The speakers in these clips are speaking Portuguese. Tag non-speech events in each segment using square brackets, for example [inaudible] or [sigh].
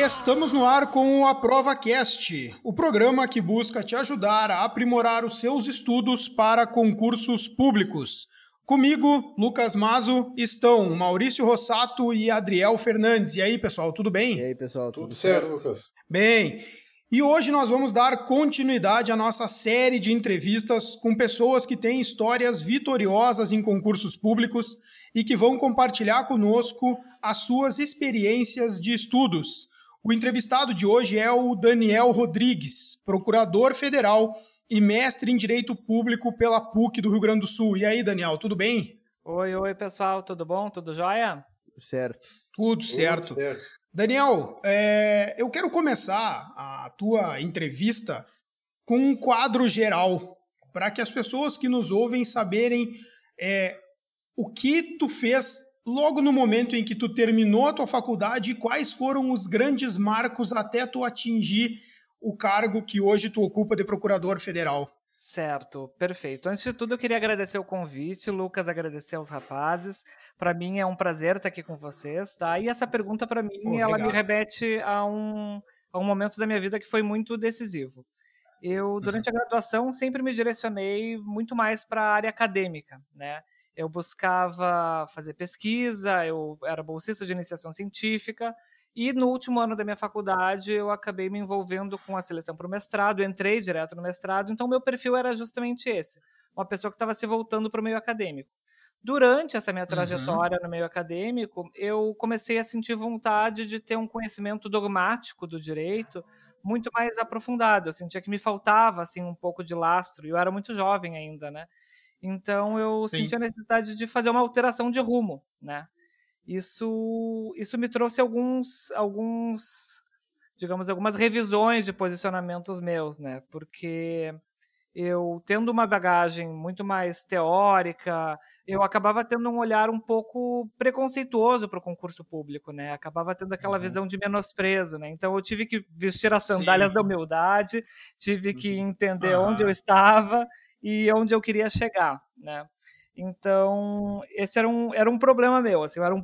Estamos no ar com o Aprova Cast, o programa que busca te ajudar a aprimorar os seus estudos para concursos públicos. Comigo, Lucas Mazo, estão Maurício Rossato e Adriel Fernandes. E aí, pessoal, tudo bem? E aí, pessoal, tudo, tudo certo, Lucas? Bem, e hoje nós vamos dar continuidade à nossa série de entrevistas com pessoas que têm histórias vitoriosas em concursos públicos e que vão compartilhar conosco as suas experiências de estudos. O entrevistado de hoje é o Daniel Rodrigues, procurador federal e mestre em Direito Público pela PUC do Rio Grande do Sul. E aí, Daniel, tudo bem? Oi, oi, pessoal, tudo bom? Tudo jóia? Tudo certo. Tudo certo. Tudo certo. Daniel, é, eu quero começar a tua entrevista com um quadro geral, para que as pessoas que nos ouvem saberem é, o que tu fez logo no momento em que tu terminou a tua faculdade quais foram os grandes marcos até tu atingir o cargo que hoje tu ocupa de procurador federal. Certo, perfeito. Antes de tudo, eu queria agradecer o convite, Lucas, agradecer aos rapazes. Para mim é um prazer estar aqui com vocês, tá? E essa pergunta para mim, oh, ela me remete a um, a um momento da minha vida que foi muito decisivo. Eu, uhum. durante a graduação, sempre me direcionei muito mais para a área acadêmica, né? Eu buscava fazer pesquisa, eu era bolsista de iniciação científica, e no último ano da minha faculdade, eu acabei me envolvendo com a seleção para o mestrado, entrei direto no mestrado, então meu perfil era justamente esse, uma pessoa que estava se voltando para o meio acadêmico. Durante essa minha uhum. trajetória uhum. no meio acadêmico, eu comecei a sentir vontade de ter um conhecimento dogmático do direito muito mais aprofundado. Eu sentia que me faltava assim um pouco de lastro, e eu era muito jovem ainda, né? Então eu Sim. sentia a necessidade de fazer uma alteração de rumo, né? isso, isso me trouxe alguns, alguns, digamos, algumas revisões de posicionamentos meus, né? Porque eu tendo uma bagagem muito mais teórica, eu acabava tendo um olhar um pouco preconceituoso para o concurso público, né? Acabava tendo aquela uhum. visão de menosprezo, né? Então eu tive que vestir as sandálias Sim. da humildade, tive que uhum. entender uhum. onde eu estava e onde eu queria chegar, né? Então, esse era um, era um problema meu. Assim, eu, era um,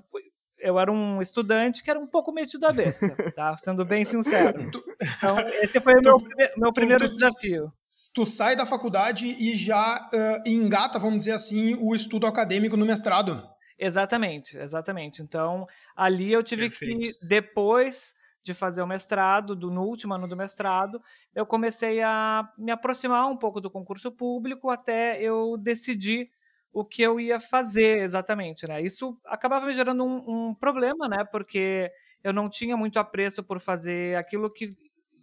eu era um estudante que era um pouco metido a besta, [laughs] tá? Sendo bem sincero. Então, esse foi o meu, meu primeiro desafio. Tu sai da faculdade e já uh, engata, vamos dizer assim, o estudo acadêmico no mestrado. Exatamente, exatamente. Então, ali eu tive Perfeito. que, depois de fazer o mestrado, do, no último ano do mestrado, eu comecei a me aproximar um pouco do concurso público até eu decidir o que eu ia fazer exatamente, né? Isso acabava me gerando um, um, problema, né? Porque eu não tinha muito apreço por fazer aquilo que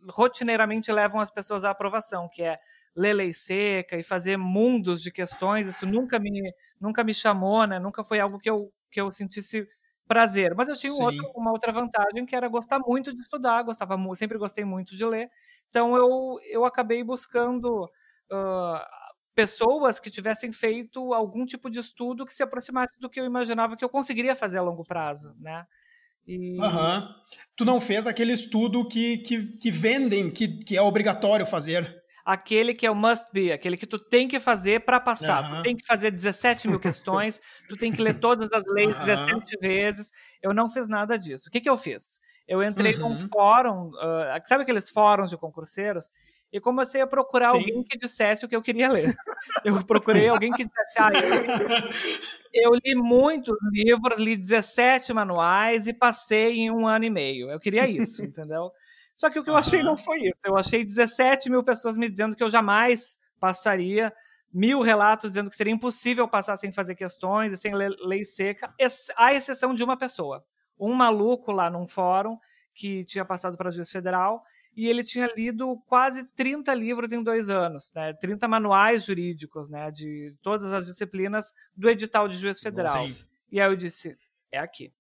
rotineiramente levam as pessoas à aprovação, que é ler lei seca e fazer mundos de questões. Isso nunca me, nunca me chamou, né? Nunca foi algo que eu, que eu sentisse prazer. Mas eu tinha um outro, uma outra vantagem que era gostar muito de estudar, gostava sempre gostei muito de ler. Então eu, eu acabei buscando uh, pessoas que tivessem feito algum tipo de estudo que se aproximasse do que eu imaginava que eu conseguiria fazer a longo prazo, né? E... Uhum. Tu não fez aquele estudo que, que, que vendem, que, que é obrigatório fazer? Aquele que é o must be, aquele que tu tem que fazer para passar. Uhum. Tu tem que fazer 17 mil questões, [laughs] tu tem que ler todas as leis uhum. 17 vezes. Eu não fiz nada disso. O que, que eu fiz? Eu entrei num uhum. fórum, uh, sabe aqueles fóruns de concurseiros? e comecei a procurar Sim. alguém que dissesse o que eu queria ler. [laughs] Eu procurei alguém que dissesse, ah, eu, [laughs] eu li muitos livros, li 17 manuais e passei em um ano e meio. Eu queria isso, entendeu? Só que o que eu achei não foi isso. Eu achei 17 mil pessoas me dizendo que eu jamais passaria, mil relatos dizendo que seria impossível passar sem fazer questões e sem lei seca, à exceção de uma pessoa. Um maluco lá num fórum que tinha passado para juiz federal e ele tinha lido quase 30 livros em dois anos, né? 30 manuais jurídicos, né? De todas as disciplinas do edital de juiz federal. Sim. E aí eu disse: é aqui.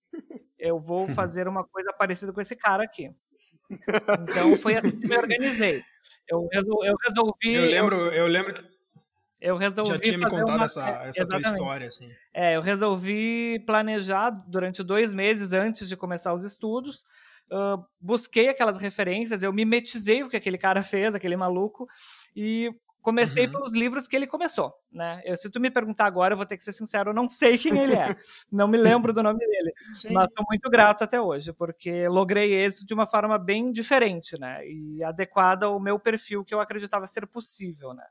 Eu vou [laughs] fazer uma coisa parecida com esse cara aqui. Então foi assim que me organizei. Eu, eu resolvi. Eu lembro, eu lembro que eu resolvi já tinha me contado uma... essa, essa tua história, assim. É, eu resolvi planejar durante dois meses antes de começar os estudos uh, busquei aquelas referências, eu mimetizei o que aquele cara fez, aquele maluco, e comecei uhum. pelos livros que ele começou, né? Eu, se tu me perguntar agora, eu vou ter que ser sincero, eu não sei quem ele é. não me lembro do nome dele. [laughs] Sim. Mas sou muito grato até hoje, porque logrei êxito de uma forma bem diferente, né? E adequada ao meu perfil que eu acreditava ser possível, né?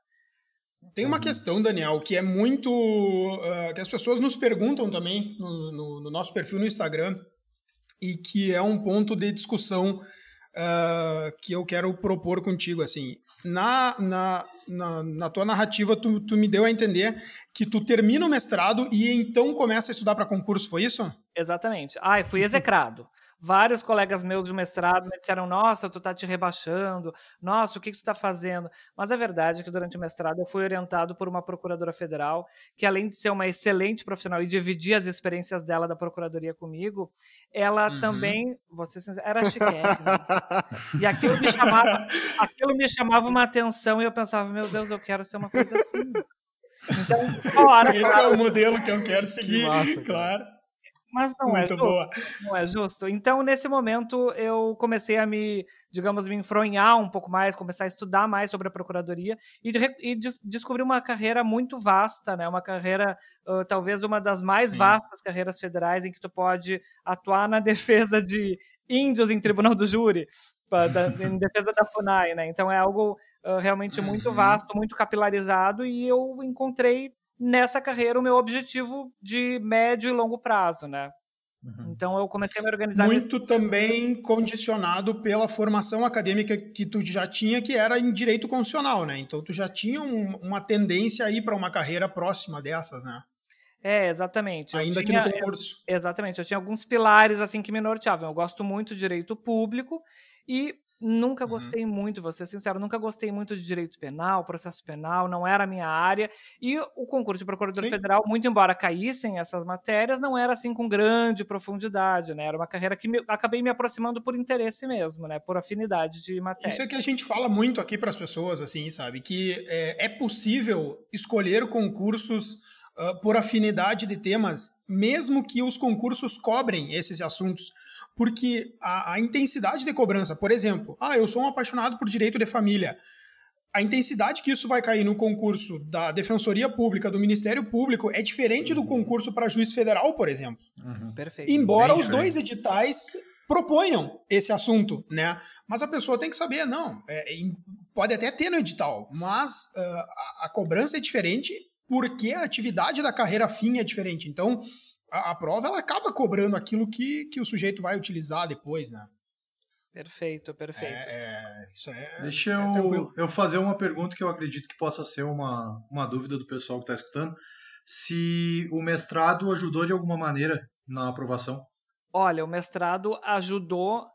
Tem uma uhum. questão, Daniel, que é muito. Uh, que as pessoas nos perguntam também no, no, no, nosso perfil no Instagram, e que é um ponto de discussão uh, que eu quero propor contigo. Assim, na, na, na, na, tua narrativa, tu, tu me deu a entender que tu termina o mestrado e então começa a estudar para concurso, foi isso? Exatamente. Ah, fui execrado. Vários colegas meus de mestrado me disseram: Nossa, tu tá te rebaixando, nossa, o que, que tu tá fazendo? Mas a verdade é que durante o mestrado eu fui orientado por uma procuradora federal que, além de ser uma excelente profissional e dividir as experiências dela da procuradoria comigo, ela uhum. também, você era chiquete. e aquilo me, chamava, [laughs] aquilo me chamava uma atenção e eu pensava: Meu Deus, eu quero ser uma coisa assim. Então, hora, Esse é o modelo que eu quero seguir, que massa, claro. Mas não é Muito é justo. Boa. Não é justo. Então, nesse momento, eu comecei a me, digamos, me enfronhar um pouco mais, começar a estudar mais sobre a procuradoria e, e des descobrir uma carreira muito vasta, né? Uma carreira, uh, talvez uma das mais Sim. vastas carreiras federais em que tu pode atuar na [laughs] defesa de índios em tribunal do júri, pra, da, em defesa da FUNAI, né? Então é algo uh, realmente muito uhum. vasto, muito capilarizado e eu encontrei nessa carreira o meu objetivo de médio e longo prazo, né? Uhum. Então eu comecei a me organizar. Muito nesse... também condicionado pela formação acadêmica que tu já tinha, que era em direito constitucional, né? Então tu já tinha um, uma tendência aí para uma carreira próxima dessas, né? É, exatamente. Ainda tinha, que no concurso. Eu, exatamente. Eu tinha alguns pilares assim que me norteavam. Eu gosto muito de direito público e Nunca uhum. gostei uhum. muito, vou ser sincero, nunca gostei muito de direito penal, processo penal, não era a minha área. E o concurso de procurador Sim. federal, muito embora caíssem essas matérias, não era assim com grande profundidade, né? Era uma carreira que me, acabei me aproximando por interesse mesmo, né? Por afinidade de matéria. Isso é que a gente fala muito aqui para as pessoas, assim, sabe? Que é, é possível escolher concursos uh, por afinidade de temas, mesmo que os concursos cobrem esses assuntos porque a, a, intensidade de cobrança, por exemplo, ah, eu sou um apaixonado por direito de família. A intensidade que isso vai cair no concurso da Defensoria Pública, do Ministério Público, é diferente do concurso para juiz federal, por exemplo. Uhum. Perfeito. Embora Bem, os dois editais proponham esse assunto, né? Mas a pessoa tem que saber, não, é, pode até ter no edital, mas uh, a, a cobrança é diferente porque a atividade da carreira fim é diferente. Então, a, a, prova ela acaba cobrando aquilo que, que o sujeito vai utilizar depois, né? Perfeito, perfeito. É, é, isso é, Deixa é eu, eu fazer uma pergunta que eu acredito que possa ser uma, uma dúvida do pessoal que está escutando. Se o mestrado ajudou de alguma maneira na aprovação? Olha, o mestrado ajudou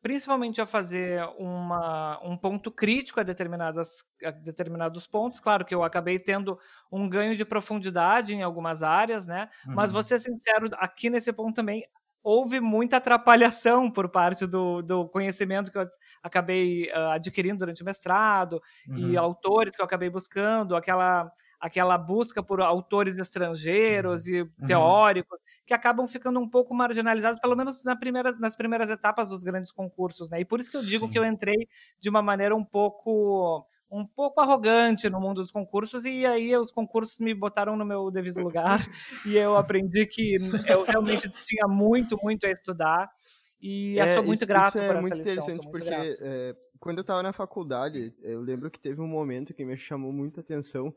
principalmente a fazer uma, um ponto crítico a, determinadas, a determinados pontos. Claro que eu acabei tendo um ganho de profundidade em algumas áreas, né? Uhum. Mas vou ser sincero, aqui nesse ponto também houve muita atrapalhação por parte do, do conhecimento que eu acabei uh, adquirindo durante o mestrado uhum. e autores que eu acabei buscando, aquela aquela busca por autores estrangeiros uhum. e uhum. teóricos que acabam ficando um pouco marginalizados, pelo menos na primeira, nas primeiras etapas dos grandes concursos, né? E por isso que eu digo Sim. que eu entrei de uma maneira um pouco um pouco arrogante no mundo dos concursos e aí os concursos me botaram no meu devido lugar [laughs] [laughs] e eu aprendi que eu realmente tinha muito muito a estudar e é, eu sou muito isso, grato isso é por essa lição. Interessante porque é, quando eu estava na faculdade, eu lembro que teve um momento que me chamou muita atenção,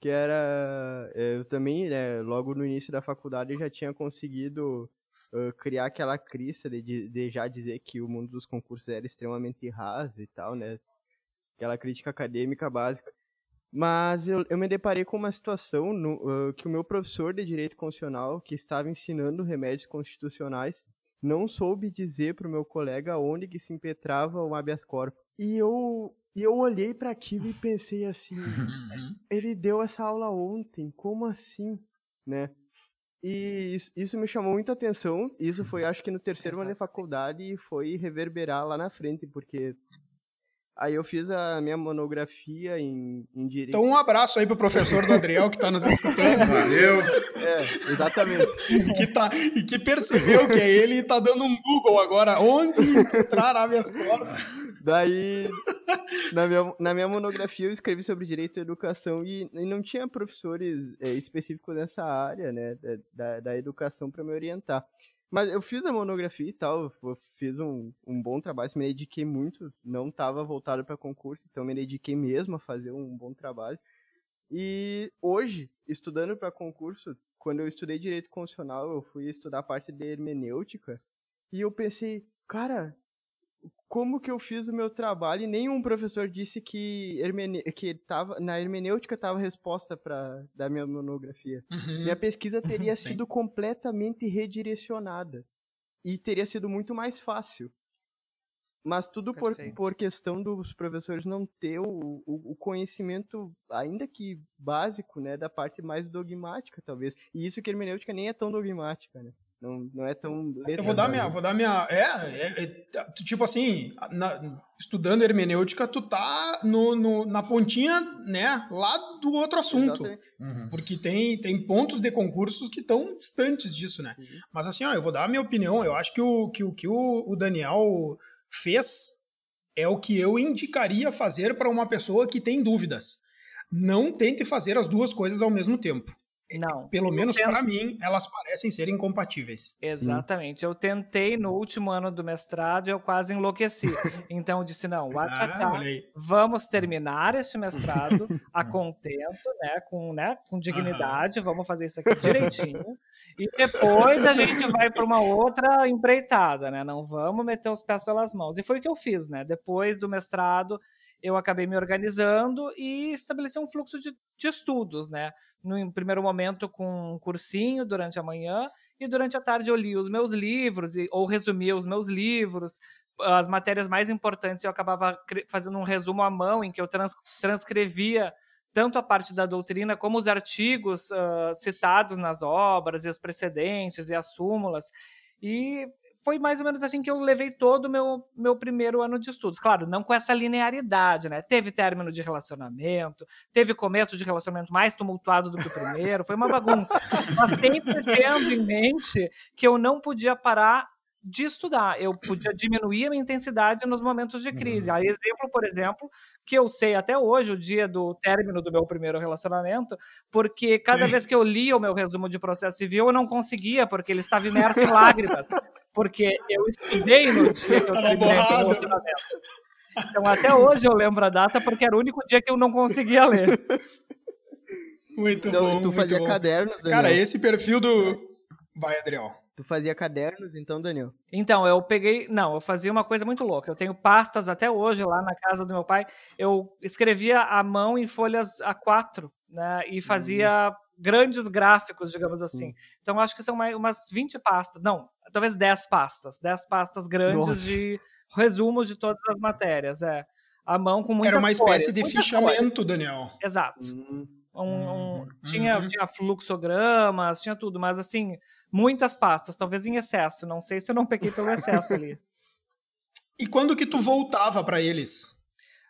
que era eh, eu também né, logo no início da faculdade já tinha conseguido uh, criar aquela crista de, de, já dizer que o mundo dos concursos era extremamente raso e tal né aquela crítica acadêmica básica. Mas eu, eu me deparei com uma situação no, uh, que o meu professor de direito constitucional que estava ensinando remédios constitucionais não soube dizer para o meu colega onde que se impetrava o habeas corpus. E eu e eu olhei para aquilo e pensei assim, uhum. ele deu essa aula ontem, como assim, né? E isso, isso me chamou muita atenção. Isso foi, acho que no terceiro ano de faculdade e foi reverberar lá na frente, porque Aí eu fiz a minha monografia em, em direito. Então um abraço aí pro professor do Adriel que está nos escutando. [laughs] Valeu! É, exatamente. e, que tá, e que percebeu que é ele e tá dando um Google agora. Onde entrar habeas corpus? Daí, na, minha, na minha monografia eu escrevi sobre direito à educação e, e não tinha professores é, específicos nessa área, né, da, da educação para me orientar. Mas eu fiz a monografia e tal, fiz um, um bom trabalho, me dediquei muito, não estava voltado para concurso, então me dediquei mesmo a fazer um bom trabalho. E hoje, estudando para concurso, quando eu estudei direito constitucional, eu fui estudar a parte de hermenêutica e eu pensei, cara, como que eu fiz o meu trabalho e nenhum professor disse que, hermene... que tava, na hermenêutica estava a resposta para da minha monografia. Uhum. Minha pesquisa teria sido completamente redirecionada e teria sido muito mais fácil. Mas tudo por, por questão dos professores não ter o, o, o, conhecimento, ainda que básico, né, da parte mais dogmática, talvez. E isso que a hermenêutica nem é tão dogmática, né? Não, não é tão. Eu vou dar minha. Vou dar minha é, é, é tipo assim, na, estudando hermenêutica, tu tá no, no, na pontinha, né, lá do outro assunto. Uhum. Porque tem, tem pontos de concursos que estão distantes disso, né? Uhum. Mas assim, ó, eu vou dar a minha opinião. Eu acho que o que o, que o, o Daniel fez é o que eu indicaria fazer para uma pessoa que tem dúvidas. Não tente fazer as duas coisas ao mesmo tempo. Não. Pelo menos tento... para mim, elas parecem ser incompatíveis. Exatamente. Eu tentei no último ano do mestrado e eu quase enlouqueci. [laughs] Então eu disse: não, ah, vamos terminar este mestrado a [laughs] contento, né? Com, né, com dignidade, uhum. vamos fazer isso aqui direitinho. e depois a gente vai para uma outra empreitada, né? Não vamos meter os pés pelas mãos. E foi o que eu fiz, né? Depois do mestrado eu acabei me organizando e estabeleci um fluxo de, de estudos, né? No primeiro momento com um cursinho durante a manhã e durante a tarde eu li os meus livros e, ou resumia os meus livros, as matérias mais importantes eu acabava fazendo um resumo à mão em que eu trans, transcrevia tanto a parte da doutrina como os artigos uh, citados nas obras e as precedentes e as súmulas e foi mais ou menos assim que eu levei todo o meu, meu primeiro ano de estudos. Claro, não com essa linearidade, né? Teve término de relacionamento, teve começo de relacionamento mais tumultuado do que o primeiro, foi uma bagunça. [laughs] Mas sempre tendo em mente que eu não podia parar de estudar. Eu podia diminuir a minha intensidade nos momentos de crise. Uhum. A exemplo, por exemplo, que eu sei até hoje, o dia do término do meu primeiro relacionamento, porque cada Sim. vez que eu lia o meu resumo de processo civil, eu não conseguia, porque ele estava imerso em lágrimas. [laughs] Porque eu estudei no dia que eu terminei o relacionamento. Então, até hoje eu lembro a data, porque era o único dia que eu não conseguia ler. Muito então, bom. Tu fazia bom. cadernos, Daniel. Cara, esse perfil do. Vai, Adriel. Tu fazia cadernos, então, Daniel? Então, eu peguei. Não, eu fazia uma coisa muito louca. Eu tenho pastas até hoje lá na casa do meu pai. Eu escrevia à mão em folhas A4, né? E fazia hum. grandes gráficos, digamos assim. Então, acho que são mais, umas 20 pastas. Não, talvez 10 pastas. 10 pastas grandes Nossa. de resumos de todas as matérias. É. A mão com muita Era uma espécie de fichamento, cores. Daniel. Exato. Hum. Um, um, tinha, uhum. tinha fluxogramas, tinha tudo, mas assim, muitas pastas, talvez em excesso. Não sei se eu não peguei pelo excesso ali. [laughs] E quando que tu voltava para eles?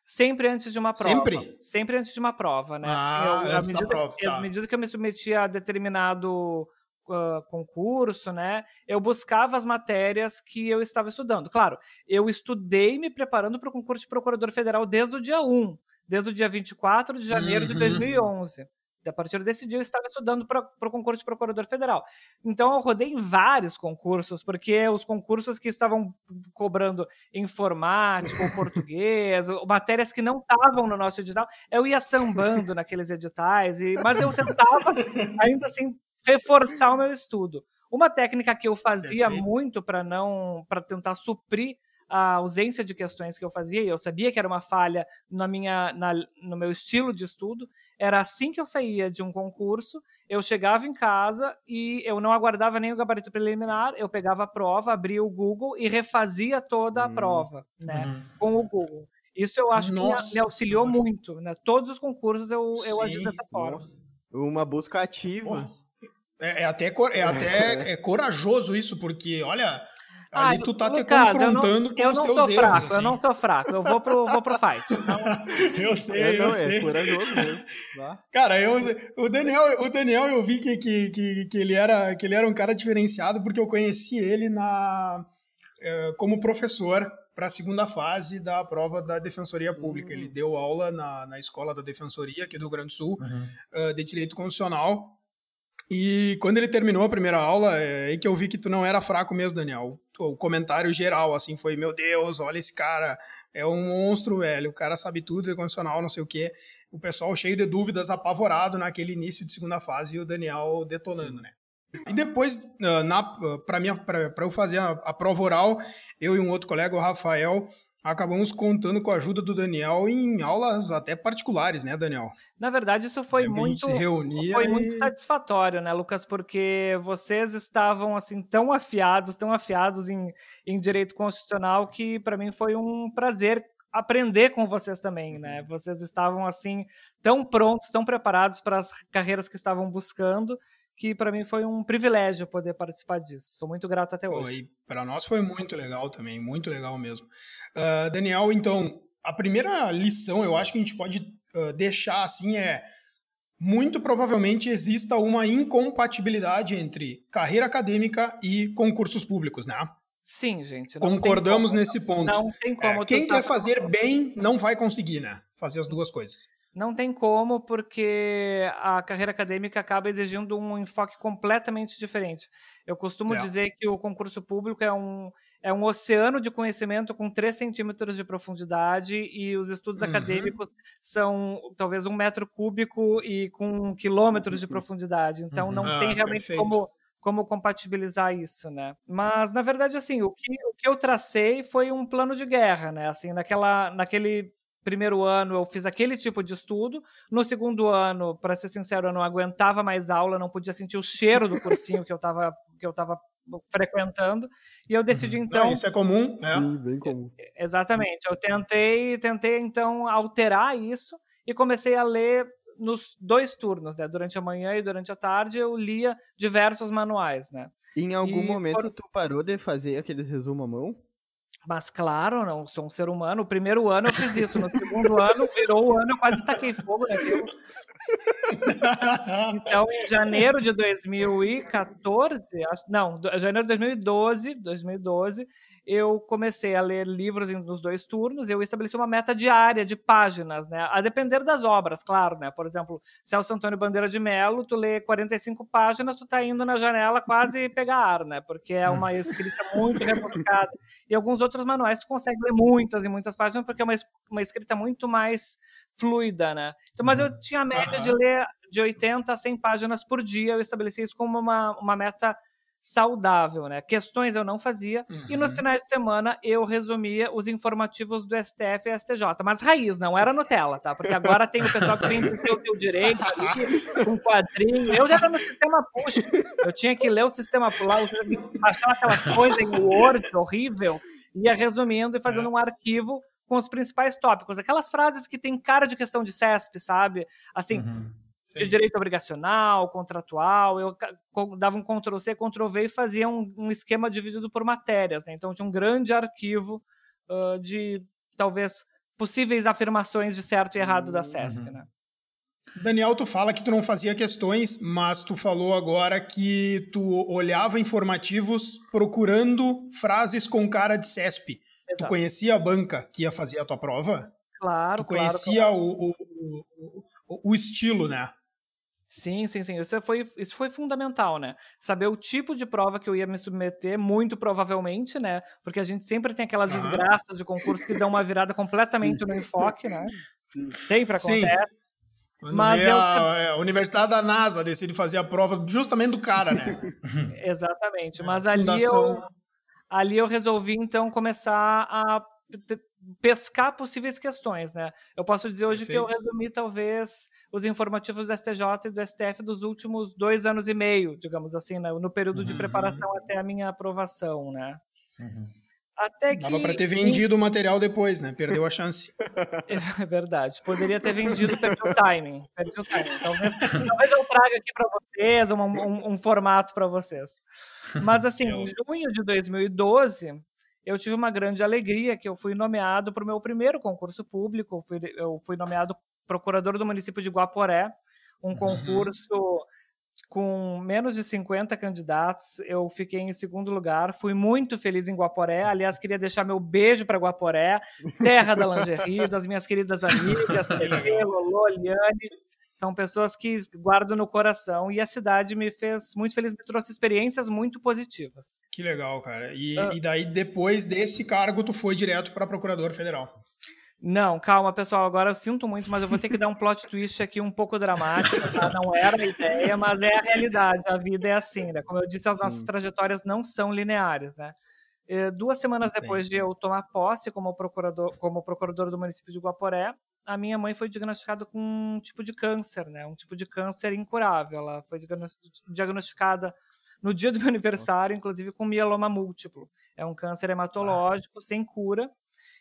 Sempre antes de uma prova. Sempre? Sempre antes de uma prova, né? Ah, eu, antes medida, da prova, tá. À medida que eu me submetia a determinado uh, concurso, né? Eu buscava as matérias que eu estava estudando. Claro, eu estudei me preparando para o concurso de procurador federal desde o dia 1, desde o dia 24 de janeiro uhum. de 2011. A partir desse dia eu estava estudando para o concurso de procurador federal. Então eu rodei vários concursos, porque os concursos que estavam cobrando informática ou português, matérias que não estavam no nosso edital, eu ia sambando naqueles editais, e, mas eu tentava ainda assim reforçar o meu estudo. Uma técnica que eu fazia muito para não para tentar suprir a ausência de questões que eu fazia, e eu sabia que era uma falha na minha, na, no meu estilo de estudo, era assim que eu saía de um concurso, eu chegava em casa e eu não aguardava nem o gabarito preliminar, eu pegava a prova, abria o Google e refazia toda a hum. prova, né, uhum. com o Google. Isso eu acho Nossa. que me, auxiliou muito, né? Todos os concursos eu, eu agiu dessa forma. Uma busca ativa. É, é, até, é até é corajoso isso, porque, olha, Ali ah, tu tá te caso, confrontando eu não, eu não sou fraco, erros, assim. Eu não sou fraco, eu vou pro, vou pro fight. Então... [laughs] eu sei, é, não, eu é, sei. corajoso mesmo. [laughs] Cara, eu, o, Daniel, o Daniel eu vi que, que, que, que, ele era, que ele era um cara diferenciado porque eu conheci ele na, eh, como professor para a segunda fase da prova da Defensoria Pública. Uhum. Ele hum. deu aula na, na escola da Defensoria aqui do Rio Grande do Sul, uhum. uh, de Direito Constitucional. E quando ele terminou a primeira aula, é aí que eu vi que tu não era fraco mesmo, Daniel. O comentário geral, assim, foi: Meu Deus, olha esse cara, é um monstro, velho. O cara sabe tudo, é constitucional, não sei o quê. O pessoal cheio de dúvidas, apavorado naquele início de segunda fase e o Daniel detonando, né? E depois, para eu fazer a, a, prova oral, eu e um outro colega, o Rafael, acabamos contando com a ajuda do Daniel em aulas até particulares, né, Daniel? Na verdade, isso foi muito foi e... muito satisfatório, né, Lucas, porque vocês estavam assim tão afiados, tão afiados em, em direito constitucional que para mim foi um prazer aprender com vocês também, né? Uhum. Vocês estavam assim tão prontos, tão preparados para as carreiras que estavam buscando que para mim foi um privilégio poder participar disso. Sou muito grato até hoje. Para nós foi muito legal também, muito legal mesmo. Uh, Daniel, então, a primeira lição eu acho que a gente pode uh, deixar assim é muito provavelmente exista uma incompatibilidade entre carreira acadêmica e concursos públicos, né? Sim, gente. Concordamos nesse ponto. Não tem como. É, quem quer fazer bem não vai conseguir, né? Fazer as duas coisas. Não tem como, porque a carreira acadêmica acaba exigindo um enfoque completamente diferente. Eu costumo é. dizer que o concurso público é um, é um oceano de conhecimento com 3 centímetros de profundidade e os estudos uhum. acadêmicos são talvez um metro cúbico e com quilômetros de profundidade. Então uhum. não ah, tem realmente como como compatibilizar isso, né? Mas na verdade assim, o que, o que eu tracei foi um plano de guerra, né? Assim, naquela naquele primeiro ano eu fiz aquele tipo de estudo. No segundo ano, para ser sincero, eu não aguentava mais aula, não podia sentir o cheiro do cursinho que eu estava que eu tava frequentando. E eu decidi uhum. então. Ah, isso é comum, né? Sim, bem comum. Exatamente. Eu tentei, tentei então alterar isso e comecei a ler nos dois turnos, né? Durante a manhã e durante a tarde eu lia diversos manuais, né? Em algum e momento foram... tu parou de fazer aqueles resumo à mão? Mas claro, não sou um ser humano. O primeiro ano eu fiz isso, no segundo ano virou o ano, eu quase taquei fogo naquilo. [laughs] Então, em janeiro de 2014, não, janeiro de 2012, 2012, eu comecei a ler livros nos dois turnos e eu estabeleci uma meta diária de páginas, né? A depender das obras, claro, né? Por exemplo, Celso Antônio Bandeira de Melo, tu lê 45 páginas, tu tá indo na janela quase pegar ar, né? Porque é uma escrita muito rebuscada. E alguns outros manuais tu consegue ler muitas e muitas páginas porque é uma, uma escrita muito mais fluida, né? Então, mas eu uhum. tinha a média de ler de 80 a 100 páginas por dia, eu estabeleci isso como uma, uma meta saudável, né? Questões eu não fazia uhum. e nos uhum. finais de semana eu resumia os informativos do STF e STJ, mas raiz, não era Nutella, tá? Porque agora tem o pessoal que vem do seu, teu direito ali, com quadrinho. Eu já era no sistema push, eu tinha que ler o sistema lá, achar aquela coisa em Word horrível, ia resumindo e fazendo é. um arquivo com os principais tópicos, aquelas frases que tem cara de questão de CESP, sabe? Assim, uhum de direito obrigacional, contratual, eu dava um Ctrl-C, Ctrl-V e fazia um, um, esquema dividido por matérias, né? Então tinha um grande arquivo uh, de, talvez, possíveis afirmações de certo e errado da CESP, uhum. né? Daniel, tu fala que tu não fazia questões, mas tu falou agora que tu olhava informativos procurando frases com cara de CESP. Exato. Tu conhecia a banca que ia fazer a tua prova? Claro, Tu conhecia claro, O, o, o, o, estilo, né? Sim, sim, sim. Isso foi, isso foi fundamental, né? Saber o tipo de prova que eu ia me submeter, muito provavelmente, né? Porque a gente sempre tem aquelas desgraças de concurso que dão uma virada completamente no enfoque, né? Sempre acontece. Sim. Mas a, é, a, Universidade da NASA decide fazer a prova justamente do cara, né? [laughs] Exatamente. É, Mas ali eu, ali eu resolvi, então, começar a pescar possíveis questões, né? Eu posso dizer hoje Perfeito. que eu resumi talvez os informativos do STJ e do STF dos últimos dois anos e meio, digamos assim, né? no período uhum. de preparação até a minha aprovação, né? Uhum. Até que... Dava para ter vendido o material depois, né? Perdeu a chance. [laughs] É verdade. Poderia ter vendido, perdeu o timing. Perdeu o timing. Talvez, talvez eu traga aqui para vocês um, um, um formato para vocês. Mas assim, em junho de 2012, eu tive uma grande alegria que eu fui nomeado para o meu primeiro concurso público. Fui, eu fui nomeado procurador do município de Guaporé, um uhum. concurso com menos de 50 candidatos. Eu fiquei em segundo lugar, fui muito feliz em Guaporé. Aliás, queria deixar meu beijo para Guaporé, terra da [laughs] lingerie, das minhas queridas amigas, Tete, Lolo, Liane. São pessoas que guardo no coração e a cidade me fez muito feliz, me trouxe experiências muito positivas. Que legal, cara. E, ah. e daí, depois desse cargo, tu foi direto para procurador federal. Não, calma, pessoal. Agora eu sinto muito, mas eu vou ter que dar um plot twist aqui um pouco dramático. Tá? Não era a ideia, mas é a realidade. A vida é assim, né? Como eu disse, as nossas trajetórias não são lineares, né? Duas semanas depois de eu tomar posse como procurador, como procurador do município de Guaporé, a minha mãe foi diagnosticada com um tipo de câncer, né? Um tipo de câncer incurável. Ela foi diagnosticada no dia do meu aniversário, inclusive com mieloma múltiplo. É um câncer hematológico ah. sem cura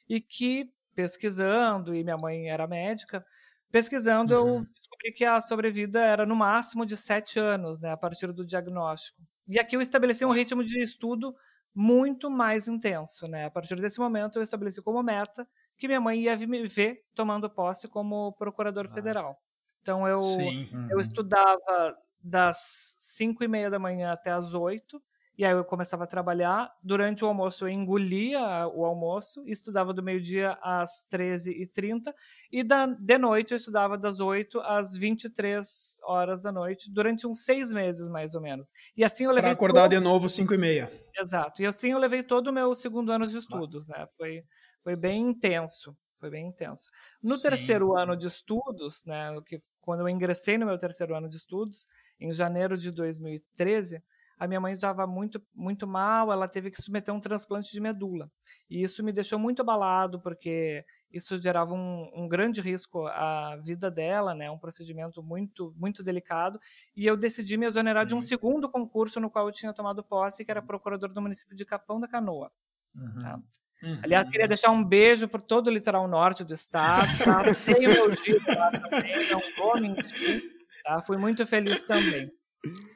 e que pesquisando e minha mãe era médica, pesquisando uhum. eu descobri que a sobrevida era no máximo de sete anos, né? A partir do diagnóstico. E aqui eu estabeleci um ritmo de estudo muito mais intenso, né? A partir desse momento eu estabeleci como meta que minha mãe ia me ver tomando posse como procurador ah. federal. Então eu, uhum. eu estudava das 5 e meia da manhã até as 8, e aí eu começava a trabalhar. Durante o almoço eu engolia o almoço, estudava do meio-dia às 13h30, e da, de noite eu estudava das 8 às 23 horas da noite, durante uns seis meses, mais ou menos. E assim eu levei. Para acordar todo... de novo 5 e meia. Exato. E assim eu levei todo o meu segundo ano de estudos, né? Foi, foi bem intenso. Foi bem intenso. No Sim. terceiro ano de estudos, né, que, quando eu ingressei no meu terceiro ano de estudos, em janeiro de 2013, a minha mãe estava muito, muito mal, ela teve que submeter um transplante de medula. E isso me deixou muito abalado, porque isso gerava um, um, grande risco à vida dela, né? Um procedimento muito, muito delicado. E eu decidi me exonerar Sim. de um segundo concurso no qual eu tinha tomado posse, que era procurador do município de Capão da Canoa. Uhum. Tá? Uhum. Aliás, queria deixar um beijo por todo o litoral norte do estado. Tá? [laughs] Tenho meu dia lá também, não vou mentir. Tá? Fui muito feliz também.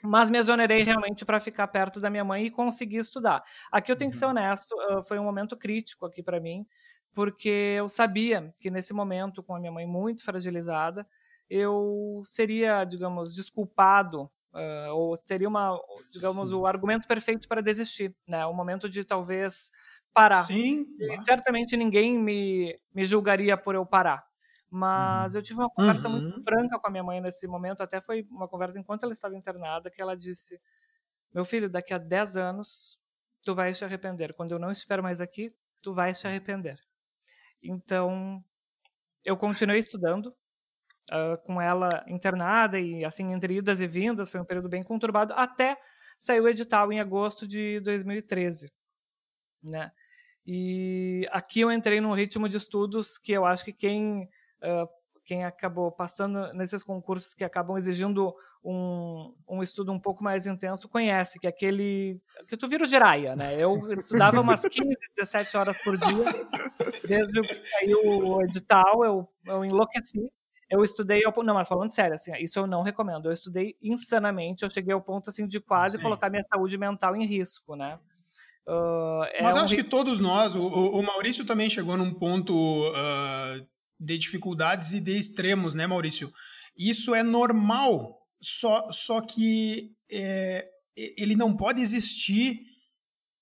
Mas me exonerei realmente para ficar perto da minha mãe e conseguir estudar. Aqui eu tenho que ser uhum. honesto, foi um momento crítico aqui para mim, porque eu sabia que nesse momento, com a minha mãe muito fragilizada, eu seria, digamos, desculpado uh, ou seria uma, digamos, o argumento perfeito para desistir, né? O momento de talvez parar. Sim. E certamente ninguém me, me julgaria por eu parar. Mas uhum. eu tive uma conversa uhum. muito franca com a minha mãe nesse momento, até foi uma conversa enquanto ela estava internada, que ela disse: Meu filho, daqui a 10 anos tu vais te arrepender. Quando eu não estiver mais aqui, tu vais te arrepender. Então, eu continuei estudando uh, com ela internada e assim entre idas e vindas, foi um período bem conturbado até saiu o edital em agosto de 2013, né? E aqui eu entrei num ritmo de estudos que eu acho que quem uh, quem acabou passando nesses concursos que acabam exigindo um, um estudo um pouco mais intenso conhece, que é aquele que tu vira o giraia, né? Eu estudava umas [laughs] 15, 17 horas por dia, desde que saiu o edital, eu, eu enlouqueci. Eu estudei, não, mas falando sério, assim, isso eu não recomendo. Eu estudei insanamente, eu cheguei ao ponto assim de quase Sim. colocar minha saúde mental em risco, né? Uh, é mas acho um... que todos nós, o, o, Maurício também chegou num ponto uh, de dificuldades e de extremos, né, Maurício? Isso é normal, só, só que é, ele não pode existir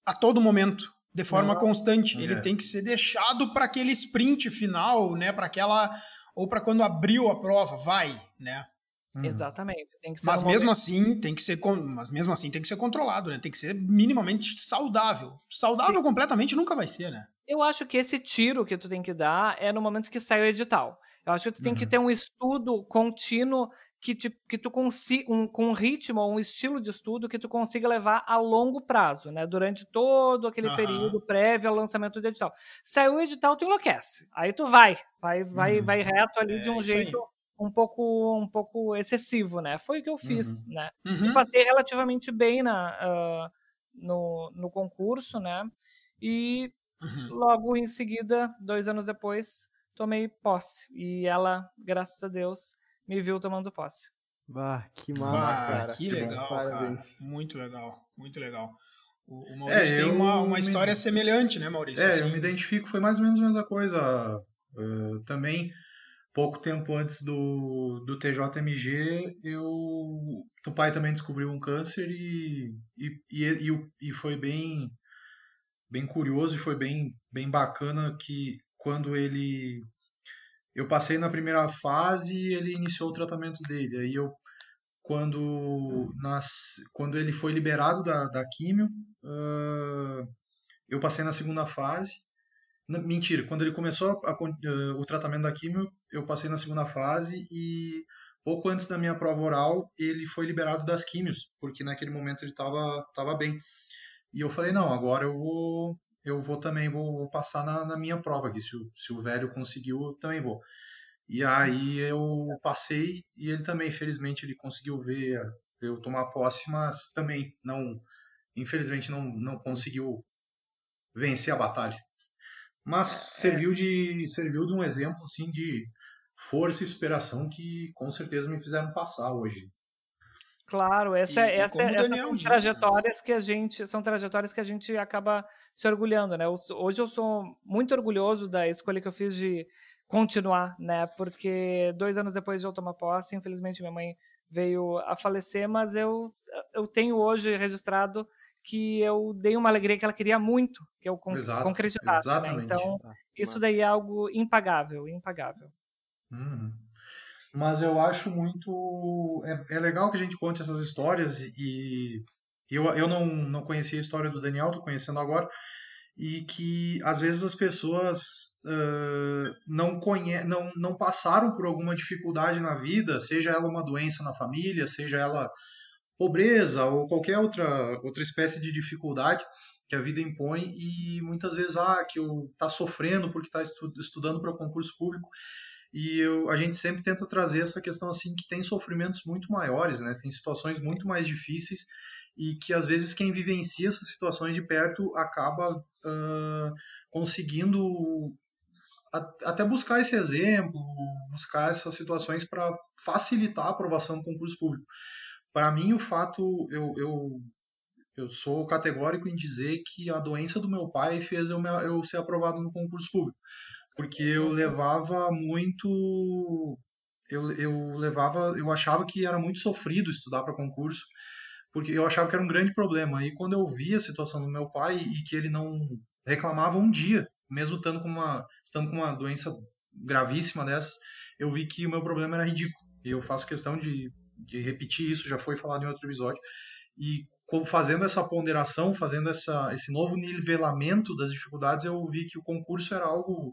a todo momento, de forma não, constante. É. Ele tem que ser deixado para aquele sprint final, né, para aquela ou para quando abriu a prova, vai, né? Uhum. Exatamente. mas um mesmo momento... assim tem que ser, mas mesmo assim tem que ser controlado, né? Tem que ser minimamente saudável. Saudável Sim. completamente nunca vai ser, né? Eu acho que esse tiro que tu tem que dar é no momento que sai o edital. Eu acho que tu tem uhum. que ter um estudo contínuo que, te, que tu consiga, um, com um ritmo, um estilo de estudo que tu consiga levar a longo prazo, né? Durante todo aquele uhum. período prévio ao lançamento do edital. Saiu o edital, tu enlouquece. Aí tu vai, vai, vai, uhum. vai reto ali é, de um jeito um pouco um pouco excessivo, né? Foi o que eu fiz, uhum. né? Uhum. E passei relativamente bem na, uh, no, no concurso, né? E uhum. logo em seguida, dois anos depois, tomei posse. E ela, graças a Deus, me viu tomando posse. Bah, que massa, cara. Que legal, cara. Muito legal, muito legal. O, o Maurício é, tem uma, uma história me... semelhante, né, Maurício? É, assim. eu me identifico, foi mais ou menos a mesma coisa uh, também pouco tempo antes do, do TJMG, eu, o pai também descobriu um câncer e, e, e, e, foi bem, bem curioso e foi bem, bem bacana que quando ele eu passei na primeira fase e ele iniciou o tratamento dele. Aí eu quando nas, quando ele foi liberado da, da químio, uh, eu passei na segunda fase. Mentira, quando ele começou a, a, o tratamento da químio, eu passei na segunda fase e pouco antes da minha prova oral, ele foi liberado das químios, porque naquele momento ele estava tava bem. E eu falei, não, agora eu vou eu vou também vou, vou passar na, na, minha prova aqui, se o, se o velho conseguiu, eu também vou. E aí eu passei e ele também, felizmente, ele conseguiu ver eu tomar posse, mas também não, infelizmente, não, não conseguiu vencer a batalha. Mas é. serviu de serviu de um exemplo assim de força e inspiração que com certeza me fizeram passar hoje. Claro, essa, e, essa, e essa são trajetórias né? que a gente são trajetórias que a gente acaba se orgulhando, né? Hoje eu sou muito orgulhoso da escolha que eu fiz de continuar, né? Porque dois anos depois de eu tomar posse, infelizmente minha mãe veio a falecer, mas eu, eu tenho hoje registrado que eu dei uma alegria que ela queria muito que eu Exato, concretizasse. Né? Então, ah, isso daí é algo impagável, impagável. Uhum. Mas eu acho muito. É, é, legal que a gente conte essas histórias e eu, eu não, não conhecia a história do Daniel, tô conhecendo agora e que às vezes as pessoas uh, não, conhe não, não passaram por alguma dificuldade na vida, seja ela uma doença na família, seja ela pobreza ou qualquer outra, outra espécie de dificuldade que a vida impõe e muitas vezes ah que está sofrendo porque está estu estudando para concurso público e eu, a gente sempre tenta trazer essa questão assim que tem sofrimentos muito maiores né tem situações muito mais difíceis e que às vezes quem vivencia essas situações de perto acaba uh, conseguindo até buscar esse exemplo, buscar essas situações para facilitar a aprovação do concurso público. Para mim, o fato, eu, eu, eu sou categórico em dizer que a doença do meu pai fez eu, eu ser aprovado no concurso público, porque eu levava muito, eu, eu levava, eu achava que era muito sofrido estudar para concurso, porque eu achava que era um grande problema. E quando eu vi a situação do meu pai e que ele não reclamava um dia, mesmo estando com uma, estando com uma doença gravíssima dessas, eu vi que o meu problema era ridículo. E eu faço questão de, de repetir isso, já foi falado em outro episódio. E fazendo essa ponderação, fazendo essa, esse novo nivelamento das dificuldades, eu vi que o concurso era algo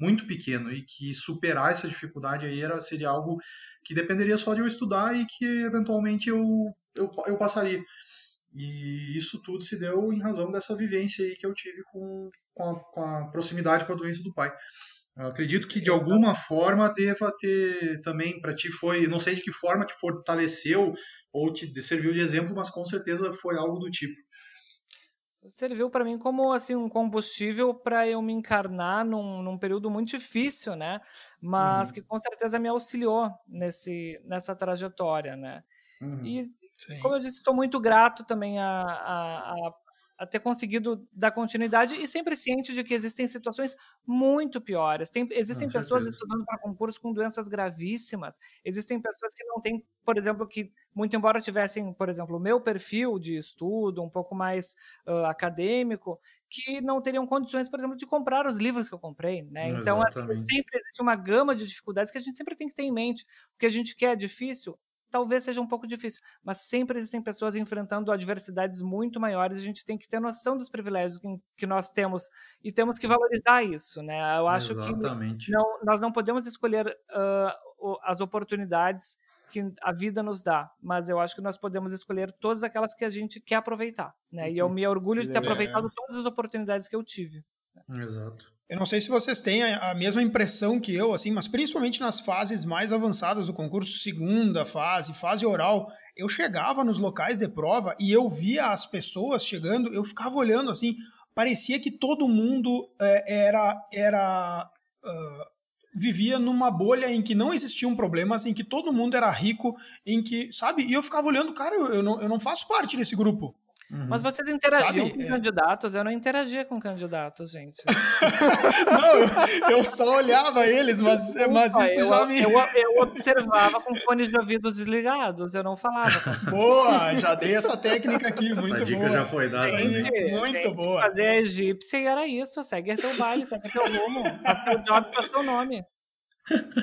muito pequeno e que superar essa dificuldade aí era, seria algo que dependeria só de eu estudar e que eventualmente eu eu, eu passaria. E isso tudo se deu em razão dessa vivência aí que eu tive com, com, a, com a proximidade com a doença do pai. Eu acredito que de alguma forma deva ter também para ti foi, não sei de que forma que fortaleceu ou te serviu de exemplo, mas com certeza foi algo do tipo. Serviu para mim como assim um combustível para eu me encarnar num, num, período muito difícil, né? Mas uhum. que com certeza me auxiliou nesse nessa trajetória, né? Uhum. E Sim. Como eu disse, estou muito grato também a, a, a, a, ter conseguido dar continuidade e sempre ciente de que existem situações muito piores. Tem, existem com pessoas certeza. estudando para concurso com doenças gravíssimas. Existem pessoas que não têm, por exemplo, que, muito embora tivessem, por exemplo, o meu perfil de estudo um pouco mais uh, acadêmico, que não teriam condições, por exemplo, de comprar os livros que eu comprei, né? Então, assim, sempre existe uma gama de dificuldades que a gente sempre tem que ter em mente. O que a gente quer é difícil, talvez seja um pouco difícil, mas sempre existem pessoas enfrentando adversidades muito maiores a gente tem que ter noção dos privilégios que, que nós temos e temos que valorizar isso, né? Eu acho Exatamente. que não, nós não podemos escolher uh, as oportunidades que a vida nos dá, mas eu acho que nós podemos escolher todas aquelas que a gente quer aproveitar, né? E eu uhum. me orgulho de ter aproveitado todas as oportunidades que eu tive. Exato. Eu não sei se vocês têm a mesma impressão que eu, assim, mas principalmente nas fases mais avançadas do concurso, segunda fase, fase oral, eu chegava nos locais de prova e eu via as pessoas chegando, eu ficava olhando assim, parecia que todo mundo é, era era uh, vivia numa bolha em que não existiam problemas, em que todo mundo era rico, em que, sabe? E eu ficava olhando, cara, eu, eu, não, eu não faço parte desse grupo. Uhum. Mas vocês interagiam Sabe? com é. candidatos? Eu não interagia com candidatos, gente. [laughs] não, eu só olhava eles, mas, mas isso eu, já me... Eu, eu, observava com fones de ouvidos desligados, eu não falava com as Boa, já dei essa técnica aqui, muito essa dica boa. já foi dada. Gente, muito gente, boa. Fazer a egípcia e era isso, segue teu baile, segue teu rumo, faz teu job, faz teu nome.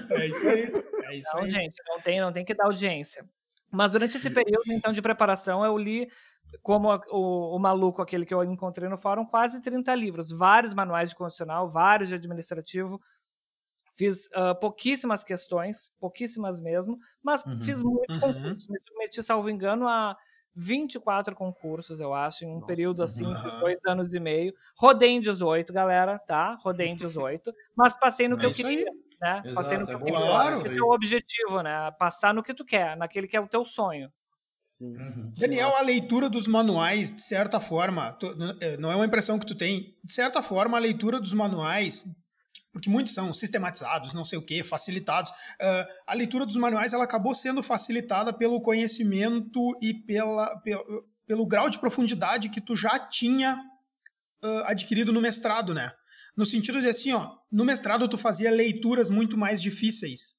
É isso aí, é isso não, aí. gente, não tem, não tem que dar audiência. Mas durante esse período, então, de preparação, eu li como o, o, maluco, aquele que eu encontrei no fórum, quase 30 livros, vários manuais de constitucional, vários de administrativo. Fiz uh, pouquíssimas questões, pouquíssimas mesmo, mas uhum. fiz muitos uhum. concursos. Me submeti, salvo engano, a 24 concursos, eu acho, em um Nossa, período assim de dois anos e meio. Rodei em 18, galera, tá? Rodei em [laughs] 18, mas passei no é que eu queria. Né? Exato, passei no que é eu queria. Claro. Esse é o objetivo, né? Passar no que tu quer, naquele que é o teu sonho. Uhum. Daniel, a leitura dos manuais, de certa forma, tu, eh, não é uma impressão que tu tem, de certa forma, a leitura dos manuais, porque muitos são sistematizados, não sei o que, facilitados, uh, a leitura dos manuais ela acabou sendo facilitada pelo conhecimento e pela, pelo, pelo grau de profundidade que tu já tinha uh, adquirido no mestrado, né? No sentido de assim, ó, no mestrado tu fazia leituras muito mais difíceis.